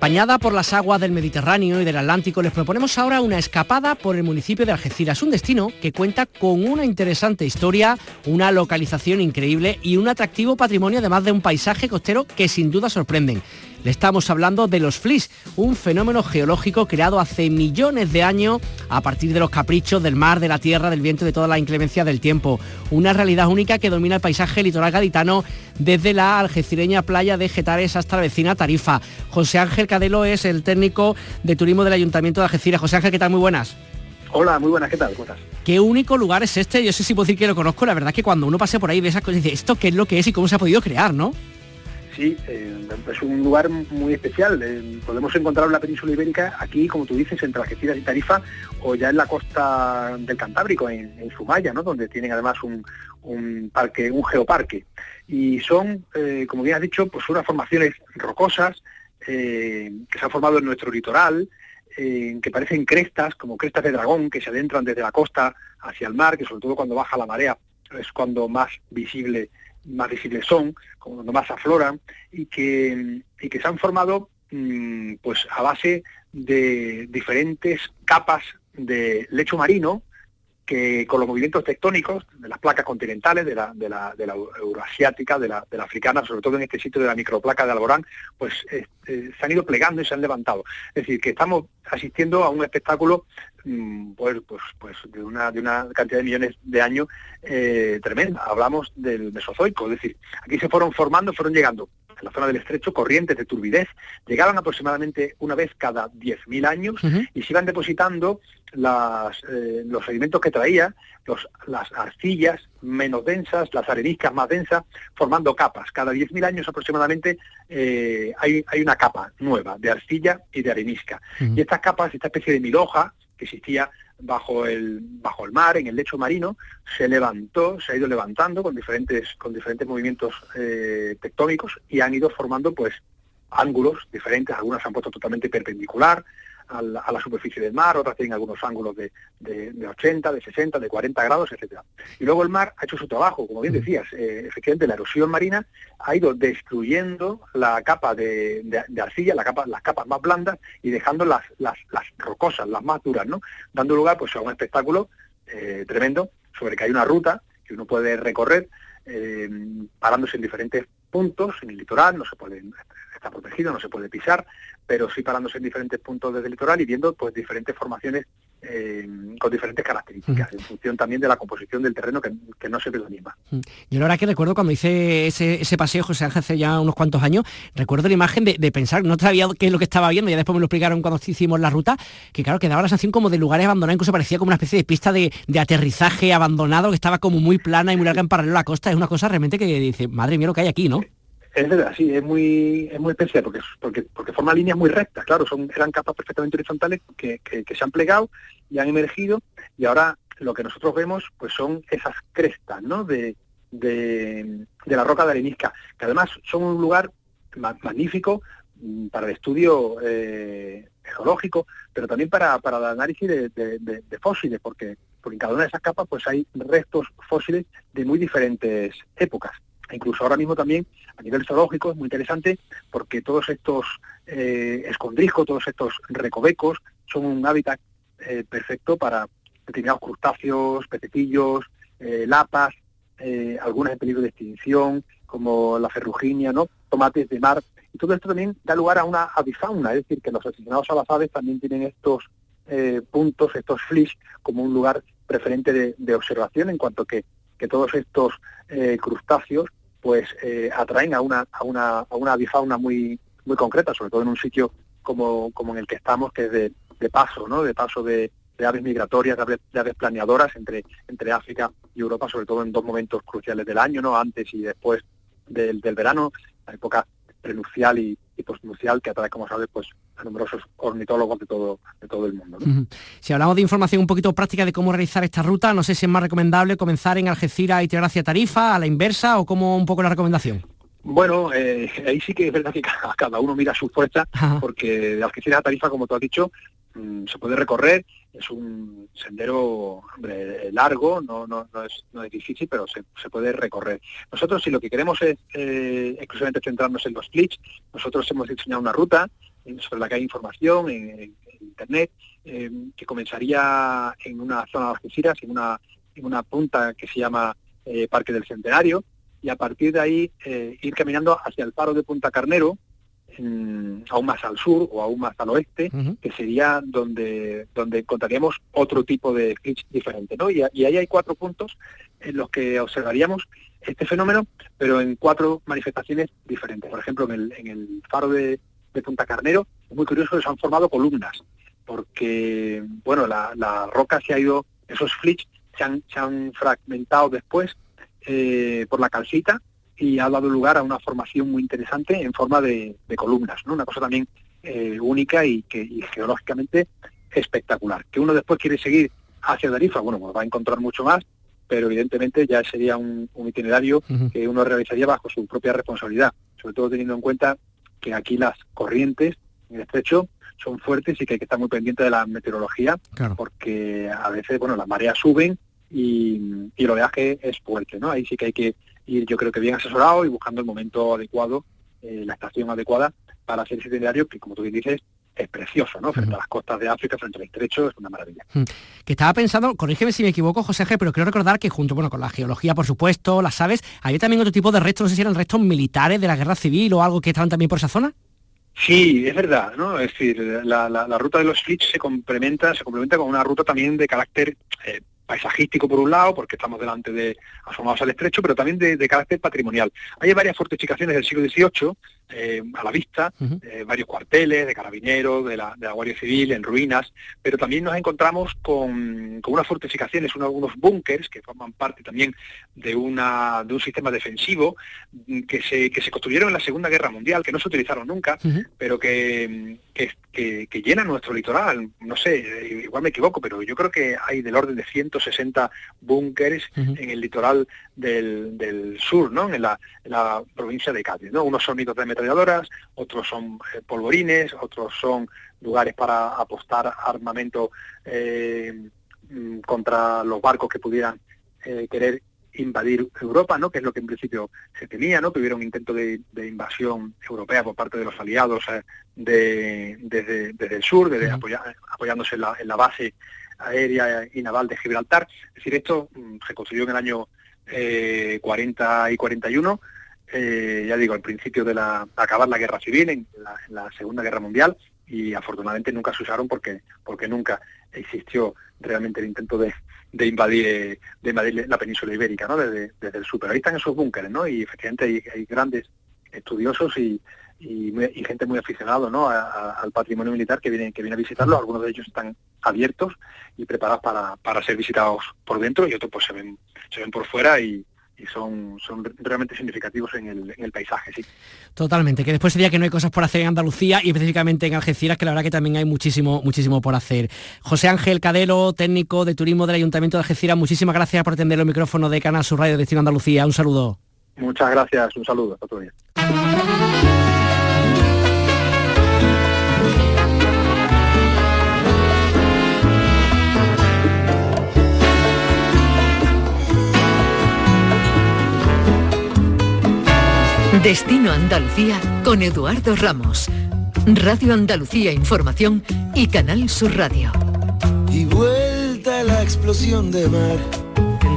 Bañada por las aguas del Mediterráneo y del Atlántico, les proponemos ahora una escapada por el municipio de Algeciras, un destino que cuenta con una interesante historia, una localización increíble y un atractivo patrimonio, además de un paisaje costero que sin duda sorprenden. Le estamos hablando de los flis, un fenómeno geológico creado hace millones de años a partir de los caprichos del mar, de la tierra, del viento y de toda la inclemencia del tiempo. Una realidad única que domina el paisaje litoral gaditano desde la algecireña playa de Getares hasta la vecina Tarifa. José Ángel Cadelo es el técnico de turismo del Ayuntamiento de Algeciras. José Ángel, ¿qué tal? Muy buenas. Hola, muy buenas, ¿qué tal? ¿Cómo estás? ¿Qué único lugar es este? Yo sé si puedo decir que lo conozco, la verdad que cuando uno pase por ahí ve esas cosas dice, ¿esto qué es lo que es y cómo se ha podido crear, no? Sí, eh, es un lugar muy especial. Eh, podemos encontrarlo en la península ibérica, aquí, como tú dices, entre Algeciras y Tarifa, o ya en la costa del Cantábrico, en, en Sumaya, ¿no? donde tienen además un, parque, un geoparque. Y son, eh, como bien has dicho, pues unas formaciones rocosas que se han formado en nuestro litoral, que parecen crestas, como crestas de dragón, que se adentran desde la costa hacia el mar, que sobre todo cuando baja la marea es cuando más visible más visibles son, cuando más afloran, y que, y que se han formado mm, pues a base de diferentes capas de lecho marino que con los movimientos tectónicos de las placas continentales, de la, de la, de la euroasiática, de la, de la, africana, sobre todo en este sitio de la microplaca de Alborán, pues eh, eh, se han ido plegando y se han levantado. Es decir, que estamos asistiendo a un espectáculo mm, pues, pues, pues de, una, de una cantidad de millones de años eh, tremenda. Hablamos del Mesozoico, es decir, aquí se fueron formando, fueron llegando en la zona del estrecho corrientes de turbidez, llegaban aproximadamente una vez cada 10.000 años y se iban depositando las, eh, los sedimentos que traía, los, las arcillas menos densas, las areniscas más densas, formando capas. Cada 10.000 años aproximadamente eh, hay, hay, una capa nueva de arcilla y de arenisca. Y estas capas, esta especie de miloja que existía bajo el, bajo el mar, en el lecho marino, se levantó, se ha ido levantando con diferentes, con diferentes movimientos eh, tectónicos y han ido formando pues ángulos diferentes, algunas se han puesto totalmente perpendicular, a la, superficie del mar, otras tienen algunos ángulos de, de, 80, de 60, de 40 grados, etcétera. Y luego el mar ha hecho su trabajo, como bien decías, eh, efectivamente la erosión marina ha ido destruyendo la capa de, arcilla, la capa, las capas más blandas y dejando las, las, rocosas, las más duras, ¿no? Dando lugar pues a un espectáculo eh, tremendo sobre que hay una ruta que uno puede recorrer eh, parándose en diferentes puntos, en el litoral, no se puede, está protegido, no se puede pisar, pero sí parándose en diferentes puntos del litoral y viendo pues diferentes formaciones eh, con diferentes características, en función también de la composición del terreno que, no se ve la misma. Yo la verdad que recuerdo cuando hice ese, ese paseo, José Ángel, hace ya unos cuantos años, recuerdo la imagen de, pensar, no sabía qué es lo que estaba viendo, ya después me lo explicaron cuando hicimos la ruta, que claro, que daba la sensación como de lugares abandonados, incluso parecía como una especie de pista de, aterrizaje abandonado, que estaba como muy plana y muy larga en paralelo a la costa. Es una cosa realmente que dice, madre mía lo que hay aquí, ¿no? Es verdad, sí, es muy, es muy especial porque, porque, porque forma líneas muy rectas, claro, son, eran capas perfectamente horizontales que, que, se han plegado y han emergido y ahora lo que nosotros vemos pues son esas crestas ¿no? de, de, la roca de arenisca, que además son un lugar magnífico mm, para el estudio eh, geológico, pero también para, para el análisis de, fósiles, porque, porque en cada una de esas capas pues hay restos fósiles de muy diferentes épocas. Incluso ahora mismo también a nivel zoológico es muy interesante porque todos estos eh, escondrijos, todos estos recovecos son un hábitat eh, perfecto para determinados crustáceos, pececillos, eh, lapas, eh, algunas en peligro de extinción, como la ferruginia, ¿no? tomates de mar. Y todo esto también da lugar a una avifauna, es decir, que los aficionados a las aves también tienen estos puntos, estos flish, como un lugar preferente de, observación en cuanto que, que todos estos crustáceos pues eh, atraen a una, a una, a una avifauna muy, muy concreta, sobre todo en un sitio como, como en el que estamos, que es de, de paso, ¿no? De paso de, aves migratorias, de aves, planeadoras entre, entre África y Europa, sobre todo en dos momentos cruciales del año, ¿no? Antes y después del, del verano, la época prenucial y, y postnucial que atrae, como sabes, pues a numerosos ornitólogos de todo, de todo el mundo. Si hablamos de información un poquito práctica de cómo realizar esta ruta, no sé si es más recomendable comenzar en Algeciras y tirar hacia Tarifa, a la inversa, o como un poco la recomendación. Bueno, eh, ahí sí que es verdad que cada uno mira su fuerza, porque de Algeciras a Tarifa, como tú has dicho, mm, se puede recorrer, es un sendero largo, no, no, no, es, no es difícil, pero se, se, puede recorrer. Nosotros si lo que queremos es eh, exclusivamente centrarnos en los clics, nosotros hemos diseñado una ruta sobre la que hay información en, Internet, eh, que comenzaría en una zona de Algeciras, en una, en una punta que se llama Parque del Centenario, y a partir de ahí eh, ir caminando hacia el faro de Punta Carnero, aún más al sur o aún más al oeste, que sería donde, donde encontraríamos otro tipo de glitch diferente. ¿no? Y, ahí hay cuatro puntos en los que observaríamos este fenómeno, pero en cuatro manifestaciones diferentes. Por ejemplo, en el, en el faro de, Punta Carnero, es muy curioso que se han formado columnas, porque bueno, la, la roca se ha ido, esos flits se han, se han fragmentado después eh, por la calcita y ha dado lugar a una formación muy interesante en forma de, columnas, ¿no? Una cosa también eh, única y que geológicamente espectacular. Que uno después quiere seguir hacia Tarifa, bueno, pues va a encontrar mucho más, pero evidentemente ya sería un, itinerario que uno realizaría bajo su propia responsabilidad, sobre todo teniendo en cuenta que aquí las corrientes en el estrecho son fuertes y que hay que estar muy pendiente de la meteorología, porque a veces, bueno, las mareas suben y, y el oleaje es fuerte, ¿no? Ahí sí que hay que ir, yo creo que bien asesorado y buscando el momento adecuado, eh, la estación adecuada para hacer ese itinerario que, como tú bien dices, es precioso, ¿no? Frente a las costas de África, frente al estrecho, es una maravilla. Que estaba pensando, corrígeme si me equivoco, José G, pero quiero recordar que junto bueno, con la geología, por supuesto, las aves, había también otro tipo de restos, no sé si eran restos militares de la guerra civil o algo que estaban también por esa zona. Sí, es verdad, ¿no? Es decir, la, la, ruta de los Flits se complementa, se complementa con una ruta también de carácter eh, paisajístico por un lado, porque estamos delante de asomados al estrecho, pero también de, carácter patrimonial. Hay varias fortificaciones del siglo XVIII eh, a la vista, eh, varios cuarteles de carabineros, de la, de la, Guardia Civil, en ruinas, pero también nos encontramos con, con unas fortificaciones, unos búnkers que forman parte también de, una, de un sistema defensivo mm, que se, que se construyeron en la Segunda Guerra Mundial, que no se utilizaron nunca, pero que, que, que, llenan nuestro litoral. No sé, igual me equivoco, pero yo creo que hay del orden de 160 búnkers en el litoral del, del sur, ¿no? En la, en la provincia de Cádiz, ¿no? Unos sonidos de otros son eh, polvorines, otros son lugares para apostar armamento eh, mm, contra los barcos que pudieran eh, querer invadir Europa, ¿no? que es lo que en principio se temía, ¿no? que hubiera un intento de, invasión europea por parte de los aliados de, desde, el sur, desde apoyándose en la, en la, base aérea y naval de Gibraltar. Es decir, esto mm, se construyó en el año 40 y 41 eh, ya digo, al principio de la, acabar la guerra civil, en la, Segunda Guerra Mundial, y afortunadamente nunca se usaron porque, porque nunca existió realmente el intento de, de invadir, de invadir la península ibérica, ¿no? Desde, desde el sur. Pero ahí están esos búnkeres, ¿no? Y efectivamente hay, grandes estudiosos y, y, gente muy aficionada ¿no? al patrimonio militar que viene, que viene a visitarlo. Algunos de ellos están abiertos y preparados para, para ser visitados por dentro y otros pues se ven, se ven por fuera y, y son, son realmente significativos en el, en el, paisaje, sí. Totalmente, que después sería que no hay cosas por hacer en Andalucía y específicamente en Algeciras, que la verdad que también hay muchísimo, muchísimo por hacer. José Ángel Cadelo, técnico de turismo del Ayuntamiento de Algeciras, muchísimas gracias por atender el micrófono de Canal Sur Radio Destino Andalucía. Un saludo. Muchas gracias, un saludo. Hasta otro día. Destino Andalucía con Eduardo Ramos. Radio Andalucía Información y Canal Sur Radio. Y vuelta la explosión de mar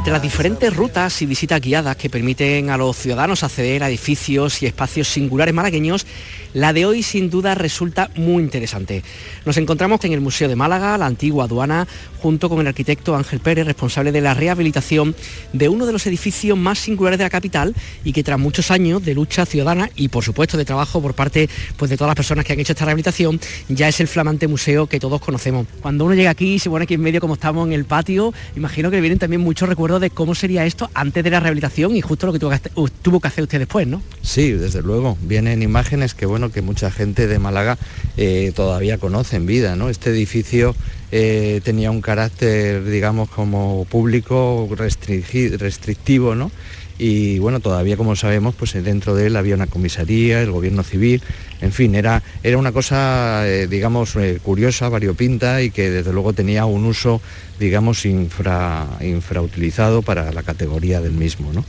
Entre las diferentes rutas y visitas guiadas que permiten a los ciudadanos acceder a edificios y espacios singulares malagueños, la de hoy sin duda resulta muy interesante. Nos encontramos en el Museo de Málaga, la antigua aduana, junto con el arquitecto Ángel Pérez, responsable de la rehabilitación de uno de los edificios más singulares de la capital y que tras muchos años de lucha ciudadana y por supuesto de trabajo por parte pues, de todas las personas que han hecho esta rehabilitación, ya es el flamante museo que todos conocemos. Cuando uno llega aquí y se pone aquí en medio como estamos en el patio, imagino que le vienen también muchos recuerdos de cómo sería esto antes de la rehabilitación y justo lo que tuvo que, hacer usted después, ¿no? Sí, desde luego. Vienen imágenes que bueno que mucha gente de Málaga eh, todavía conoce en vida, ¿no? Este edificio eh, tenía un carácter, digamos, como público restrictivo, ¿no? Y bueno, todavía como sabemos, pues dentro de él había una comisaría, el gobierno civil, en fin, era, era una cosa, eh, digamos, eh, curiosa, variopinta y que desde luego tenía un uso, digamos, infra, infrautilizado para la categoría del mismo, ¿no?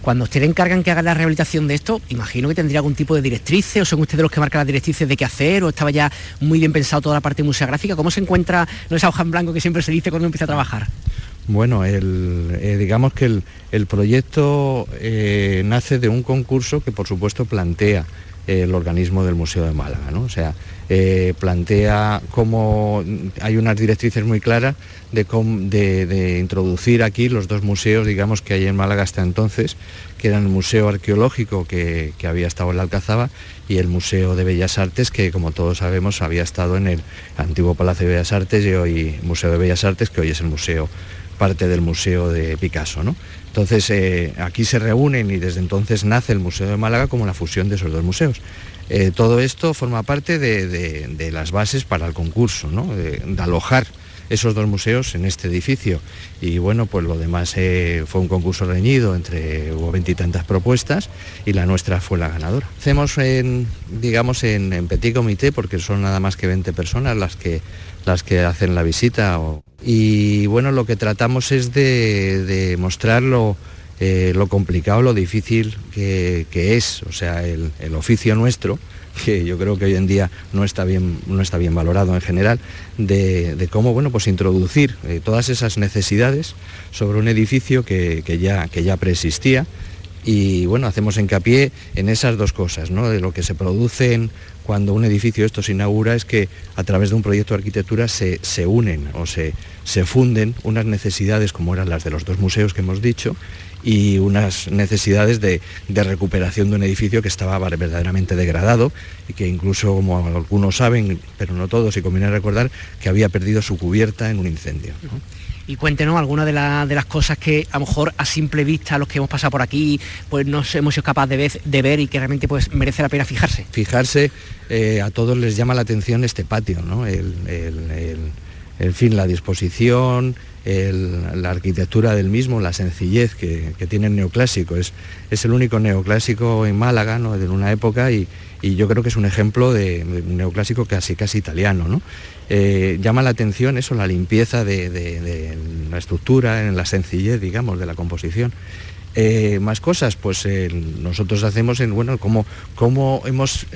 Cuando usted le encargan que haga la rehabilitación de esto, imagino que tendría algún tipo de directrices, o son ustedes los que marcan las directrices de qué hacer, o estaba ya muy bien pensado toda la parte museográfica. ¿Cómo se encuentra esa hoja en blanco que siempre se dice cuando empieza a trabajar? Bueno, eh, digamos que el, proyecto eh, nace de un concurso que por supuesto plantea eh, el organismo del Museo de Málaga, ¿no? O sea, plantea cómo hay unas directrices muy claras de, introducir aquí los dos museos, digamos, que hay en Málaga hasta entonces, que eran el Museo Arqueológico que, que había estado en la Alcazaba y el Museo de Bellas Artes, que como todos sabemos había estado en el antiguo Palacio de Bellas Artes y hoy Museo de Bellas Artes, que hoy es el Museo parte del Museo de Picasso. ¿no? Entonces eh, aquí se reúnen y desde entonces nace el Museo de Málaga como la fusión de esos dos museos. Eh, todo esto forma parte de, las bases para el concurso, ¿no? de, alojar esos dos museos en este edificio. Y bueno, pues lo demás eh, fue un concurso reñido entre hubo veintitantas propuestas y la nuestra fue la ganadora. Hacemos en, digamos, en, petit comité, porque son nada más que 20 personas las que las que hacen la visita. Y bueno, lo que tratamos es de, mostrar eh, lo, complicado, lo difícil que, es, o sea, el, oficio nuestro, que yo creo que hoy en día no está bien, no está bien valorado en general, de, cómo bueno, pues introducir eh, todas esas necesidades sobre un edificio que, ya, que ya preexistía y bueno, hacemos hincapié en esas dos cosas, ¿no? de lo que se producen cuando un edificio esto se inaugura es que a través de un proyecto de arquitectura se, unen o se, se funden unas necesidades como eran las de los dos museos que hemos dicho y unas necesidades de, recuperación de un edificio que estaba verdaderamente degradado y que incluso, como algunos saben, pero no todos, y conviene recordar, que había perdido su cubierta en un incendio y cuéntenos algunas de, las cosas que a lo mejor a simple vista los que hemos pasado por aquí pues no hemos sido capaces de ver, y que realmente pues merece la pena fijarse. Fijarse, eh, a todos les llama la atención este patio, ¿no? el, fin, la disposición, la arquitectura del mismo, la sencillez que, tiene el neoclásico. Es, es el único neoclásico en Málaga ¿no? de una época y, yo creo que es un ejemplo de, neoclásico casi casi italiano. ¿no? Eh, llama la atención eso, la limpieza de, la estructura, en la sencillez, digamos, de la composición. Eh, más cosas, pues eh, nosotros hacemos en, bueno, como, como hemos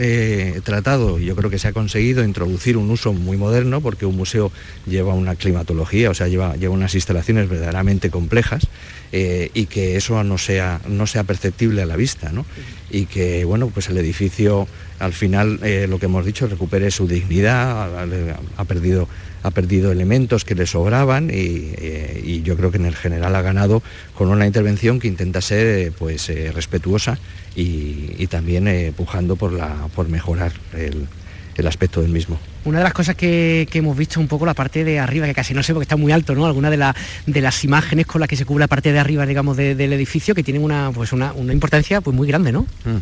tratado, yo creo que se ha conseguido introducir un uso muy moderno, porque un museo lleva una climatología, o sea, lleva, lleva unas instalaciones verdaderamente complejas, y que eso no sea, no sea perceptible a la vista, ¿no? Y que, bueno, pues el edificio al final eh, lo que hemos dicho, recupere su dignidad, ha, perdido, ha perdido elementos que le sobraban eh, y, yo creo que en el general ha ganado con una intervención que intenta ser eh, pues, respetuosa y, también pujando por, la, por mejorar el, aspecto del mismo. Una de las cosas que, hemos visto un poco la parte de arriba, que casi no sé porque está muy alto, ¿no? Alguna de, de las imágenes con las que se cubre la parte de arriba, digamos, del edificio, que tienen una, pues una, importancia pues, muy grande, ¿no? Mm.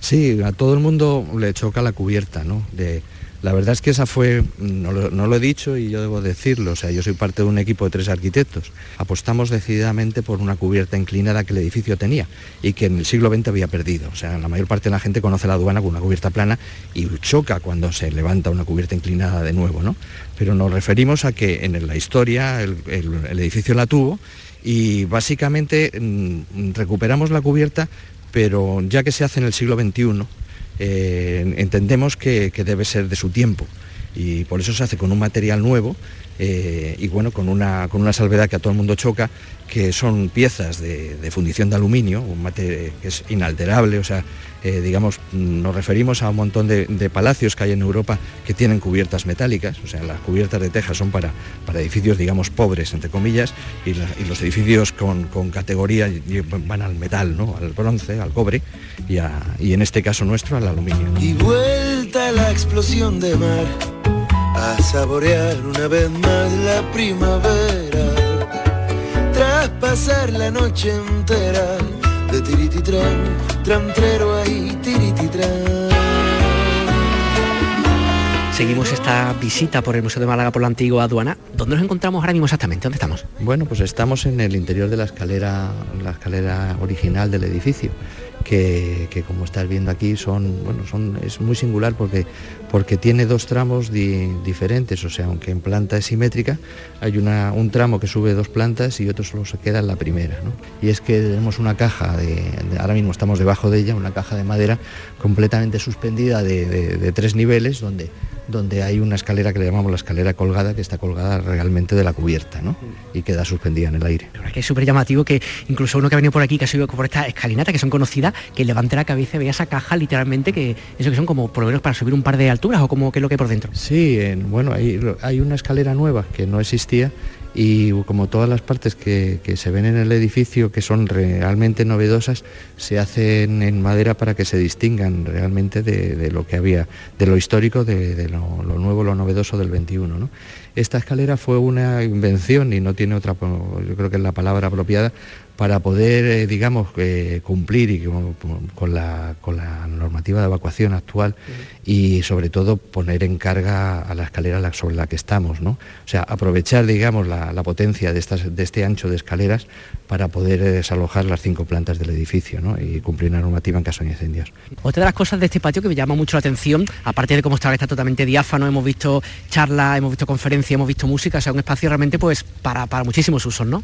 Sí, a todo el mundo le choca la cubierta, ¿no? De, la verdad es que esa fue, no lo, he dicho y yo debo decirlo, o sea, yo soy parte de un equipo de tres arquitectos. Apostamos decididamente por una cubierta inclinada que el edificio tenía y que en el siglo XX había perdido. O sea, la mayor parte de la gente conoce la aduana con una cubierta plana y choca cuando se levanta una cubierta inclinada de nuevo, ¿no? Pero nos referimos a que en la historia el, edificio la tuvo y básicamente mm, recuperamos la cubierta pero ya que se hace en el siglo XXI, eh, entendemos que, debe ser de su tiempo. Y por eso se hace con un material nuevo eh, y bueno, con una, con una salvedad que a todo el mundo choca, que son piezas de, fundición de aluminio, un material que es inalterable, o sea, eh, digamos, nos referimos a un montón de, palacios que hay en Europa que tienen cubiertas metálicas, o sea, las cubiertas de teja son para, para edificios, digamos, pobres, entre comillas, y, los edificios con, categoría van al metal, ¿no? al bronce, al cobre, y, en este caso nuestro al aluminio. Y vuelta la explosión de mar a saborear una vez más la primavera, tras pasar la noche entera de tirititran, trantrero ahí tirititran. Seguimos esta visita por el Museo de Málaga por la antigua aduana. ¿Dónde nos encontramos ahora mismo exactamente? ¿Dónde estamos? Bueno, pues estamos en el interior de la escalera, la escalera original del edificio que, como estás viendo aquí son, bueno, son, es muy singular porque, porque tiene dos tramos diferentes, o sea, aunque en planta es simétrica, hay una, un tramo que sube dos plantas y otro solo se queda en la primera. Y es que tenemos una caja, de, ahora mismo estamos debajo de ella, una caja de madera completamente suspendida de tres niveles donde donde hay una escalera que le llamamos la escalera colgada, que está colgada realmente de la cubierta, ¿no? Y queda suspendida en el aire. que es súper llamativo que incluso uno que ha venido por aquí, que ha subido por esta escalinata, que son conocidas, que levante la cabeza y vea esa caja literalmente, que eso que son como por lo menos para subir un par de alturas o como que es lo que hay por dentro. Sí, bueno, hay, hay una escalera nueva que no existía y como todas las partes que, se ven en el edificio que son realmente novedosas se hacen en madera para que se distingan realmente de, lo que había, de lo histórico, de, lo, nuevo, lo novedoso del 21. Esta escalera fue una invención y no tiene otra, yo creo que es la palabra apropiada, para poder, eh, digamos, eh, cumplir y, con, la, normativa de evacuación actual y sobre todo poner en carga a la escalera sobre la que estamos, ¿no? O sea, aprovechar, digamos, la, potencia de, estas, de este ancho de escaleras para poder eh, desalojar las cinco plantas del edificio y cumplir la normativa en caso de incendios. Otra de las cosas de este patio que me llama mucho la atención, aparte de cómo está, está totalmente diáfano, hemos visto charlas, hemos visto conferencias, hemos visto música, o sea, un espacio realmente pues para, para muchísimos usos, ¿no?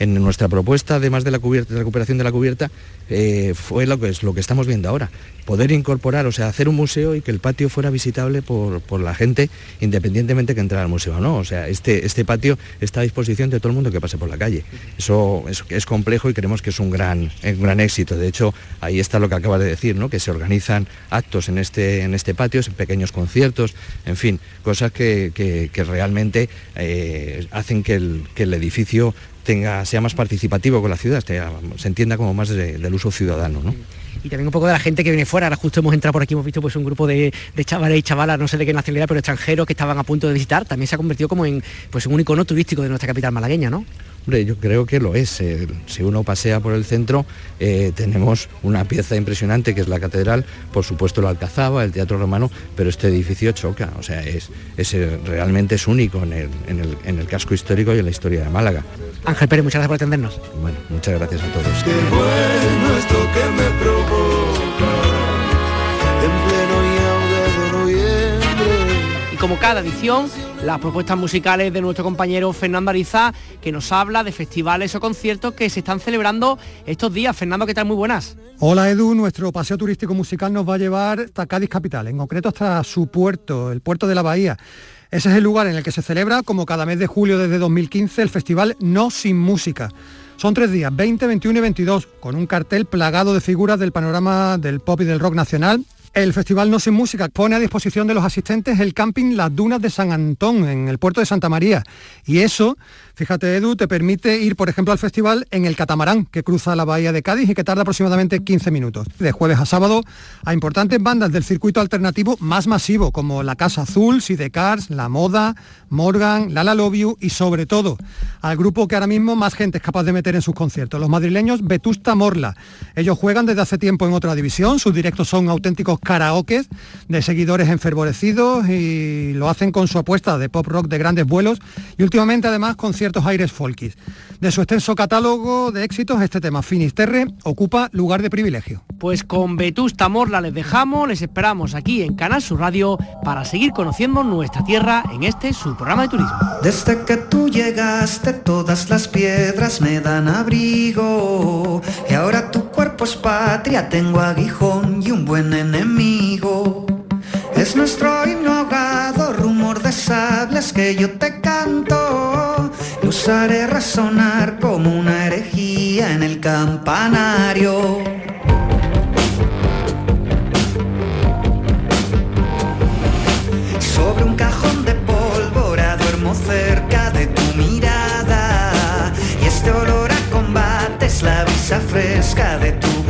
en nuestra propuesta, además de la, cubierta, de recuperación de la cubierta, eh, fue lo que, es, lo que estamos viendo ahora. Poder incorporar, o sea, hacer un museo y que el patio fuera visitable por, la gente, independientemente que entrara al museo o no. O sea, este, este patio está a disposición de todo el mundo que pase por la calle. Eso, es complejo y creemos que es un gran, un gran éxito. De hecho, ahí está lo que acaba de decir, ¿no? que se organizan actos en este, en este patio, pequeños conciertos, en fin, cosas que, realmente eh, hacen que el, que el edificio tenga, sea más participativo con la ciudad, se entienda como más del uso ciudadano. ¿no? y también un poco de la gente que viene fuera. Ahora justo hemos entrado por aquí, hemos visto pues un grupo de, chavales y chavalas, no sé de qué nacionalidad, pero extranjeros que estaban a punto de visitar. También se ha convertido como en pues, un icono turístico de nuestra capital malagueña, ¿no? Hombre, yo creo que lo es. Eh, si uno pasea por el centro, eh, tenemos una pieza impresionante que es la catedral, por supuesto la Alcazaba, el Teatro Romano, pero este edificio choca, o sea, es, eh, realmente es único en el, casco histórico y en la historia de Málaga. Ángel Pérez, muchas gracias por atendernos. Bueno, muchas gracias a todos. como cada edición, las propuestas musicales de nuestro compañero Fernando Ariza, que nos habla de festivales o conciertos que se están celebrando estos días. Fernando, ¿qué tal? Muy buenas. Hola Edu, nuestro paseo turístico musical nos va a llevar hasta Cádiz Capital, en concreto hasta su puerto, el puerto de la Bahía. Ese es el lugar en el que se celebra, como cada mes de julio desde 2015, el festival No Sin Música. Son tres días, 20, 21 y 22, con un cartel plagado de figuras del panorama del pop y del rock nacional, el Festival No Sin Música pone a disposición de los asistentes el camping Las Dunas de San Antón, en el puerto de Santa María. Y eso Fíjate, Edu, te permite ir, por ejemplo, al festival en el catamarán, que cruza la bahía de Cádiz y que tarda aproximadamente 15 minutos. De jueves a sábado a importantes bandas del circuito alternativo más masivo, como La Casa Azul, Sidecars, La Moda, Morgan, Lala Love You y sobre todo al grupo que ahora mismo más gente es capaz de meter en sus conciertos, los madrileños Vetusta Morla. Ellos juegan desde hace tiempo en otra división, sus directos son auténticos karaokes de seguidores enfervorecidos y lo hacen con su apuesta de pop rock de grandes vuelos y últimamente además conciertos aires folkis. De su extenso catálogo de éxitos, este tema Finisterre ocupa lugar de privilegio. Pues con Vetusta Morla les dejamos, les esperamos aquí en Canal Sur Radio para seguir conociendo nuestra tierra en este su programa de turismo. Desde que tú llegaste todas las piedras me dan abrigo y ahora tu cuerpo es patria, tengo aguijón y un buen enemigo. Es nuestro himno rumor de sables que yo te canto, los haré resonar como una herejía en el campanario. Sobre un cajón de pólvora duermo cerca de tu mirada y este olor a combate es la brisa fresca de tu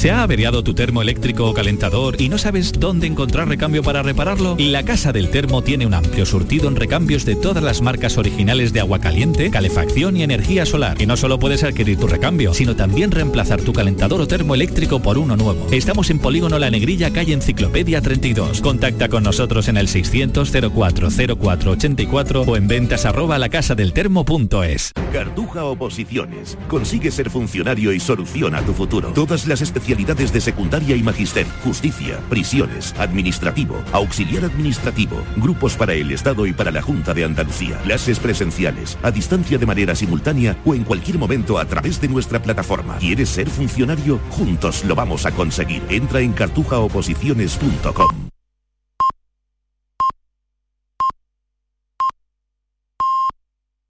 ¿Se ha averiado tu termo eléctrico o calentador y no sabes dónde encontrar recambio para repararlo? La Casa del Termo tiene un amplio surtido en recambios de todas las marcas originales de agua caliente, calefacción y energía solar. Y no solo puedes adquirir tu recambio, sino también reemplazar tu calentador o termo eléctrico por uno nuevo. Estamos en Polígono La Negrilla, calle Enciclopedia 32. Contacta con nosotros en el 600 04 04 84 o en ventas arroba lacasadeltermo.es. Cartuja Oposiciones. Consigue ser funcionario y soluciona tu futuro. Todas las de secundaria y magister, justicia, prisiones, administrativo, auxiliar administrativo, grupos para el Estado y para la Junta de Andalucía, clases presenciales, a distancia de manera simultánea o en cualquier momento a través de nuestra plataforma. ¿Quieres ser funcionario? Juntos lo vamos a conseguir. Entra en cartujaoposiciones.com.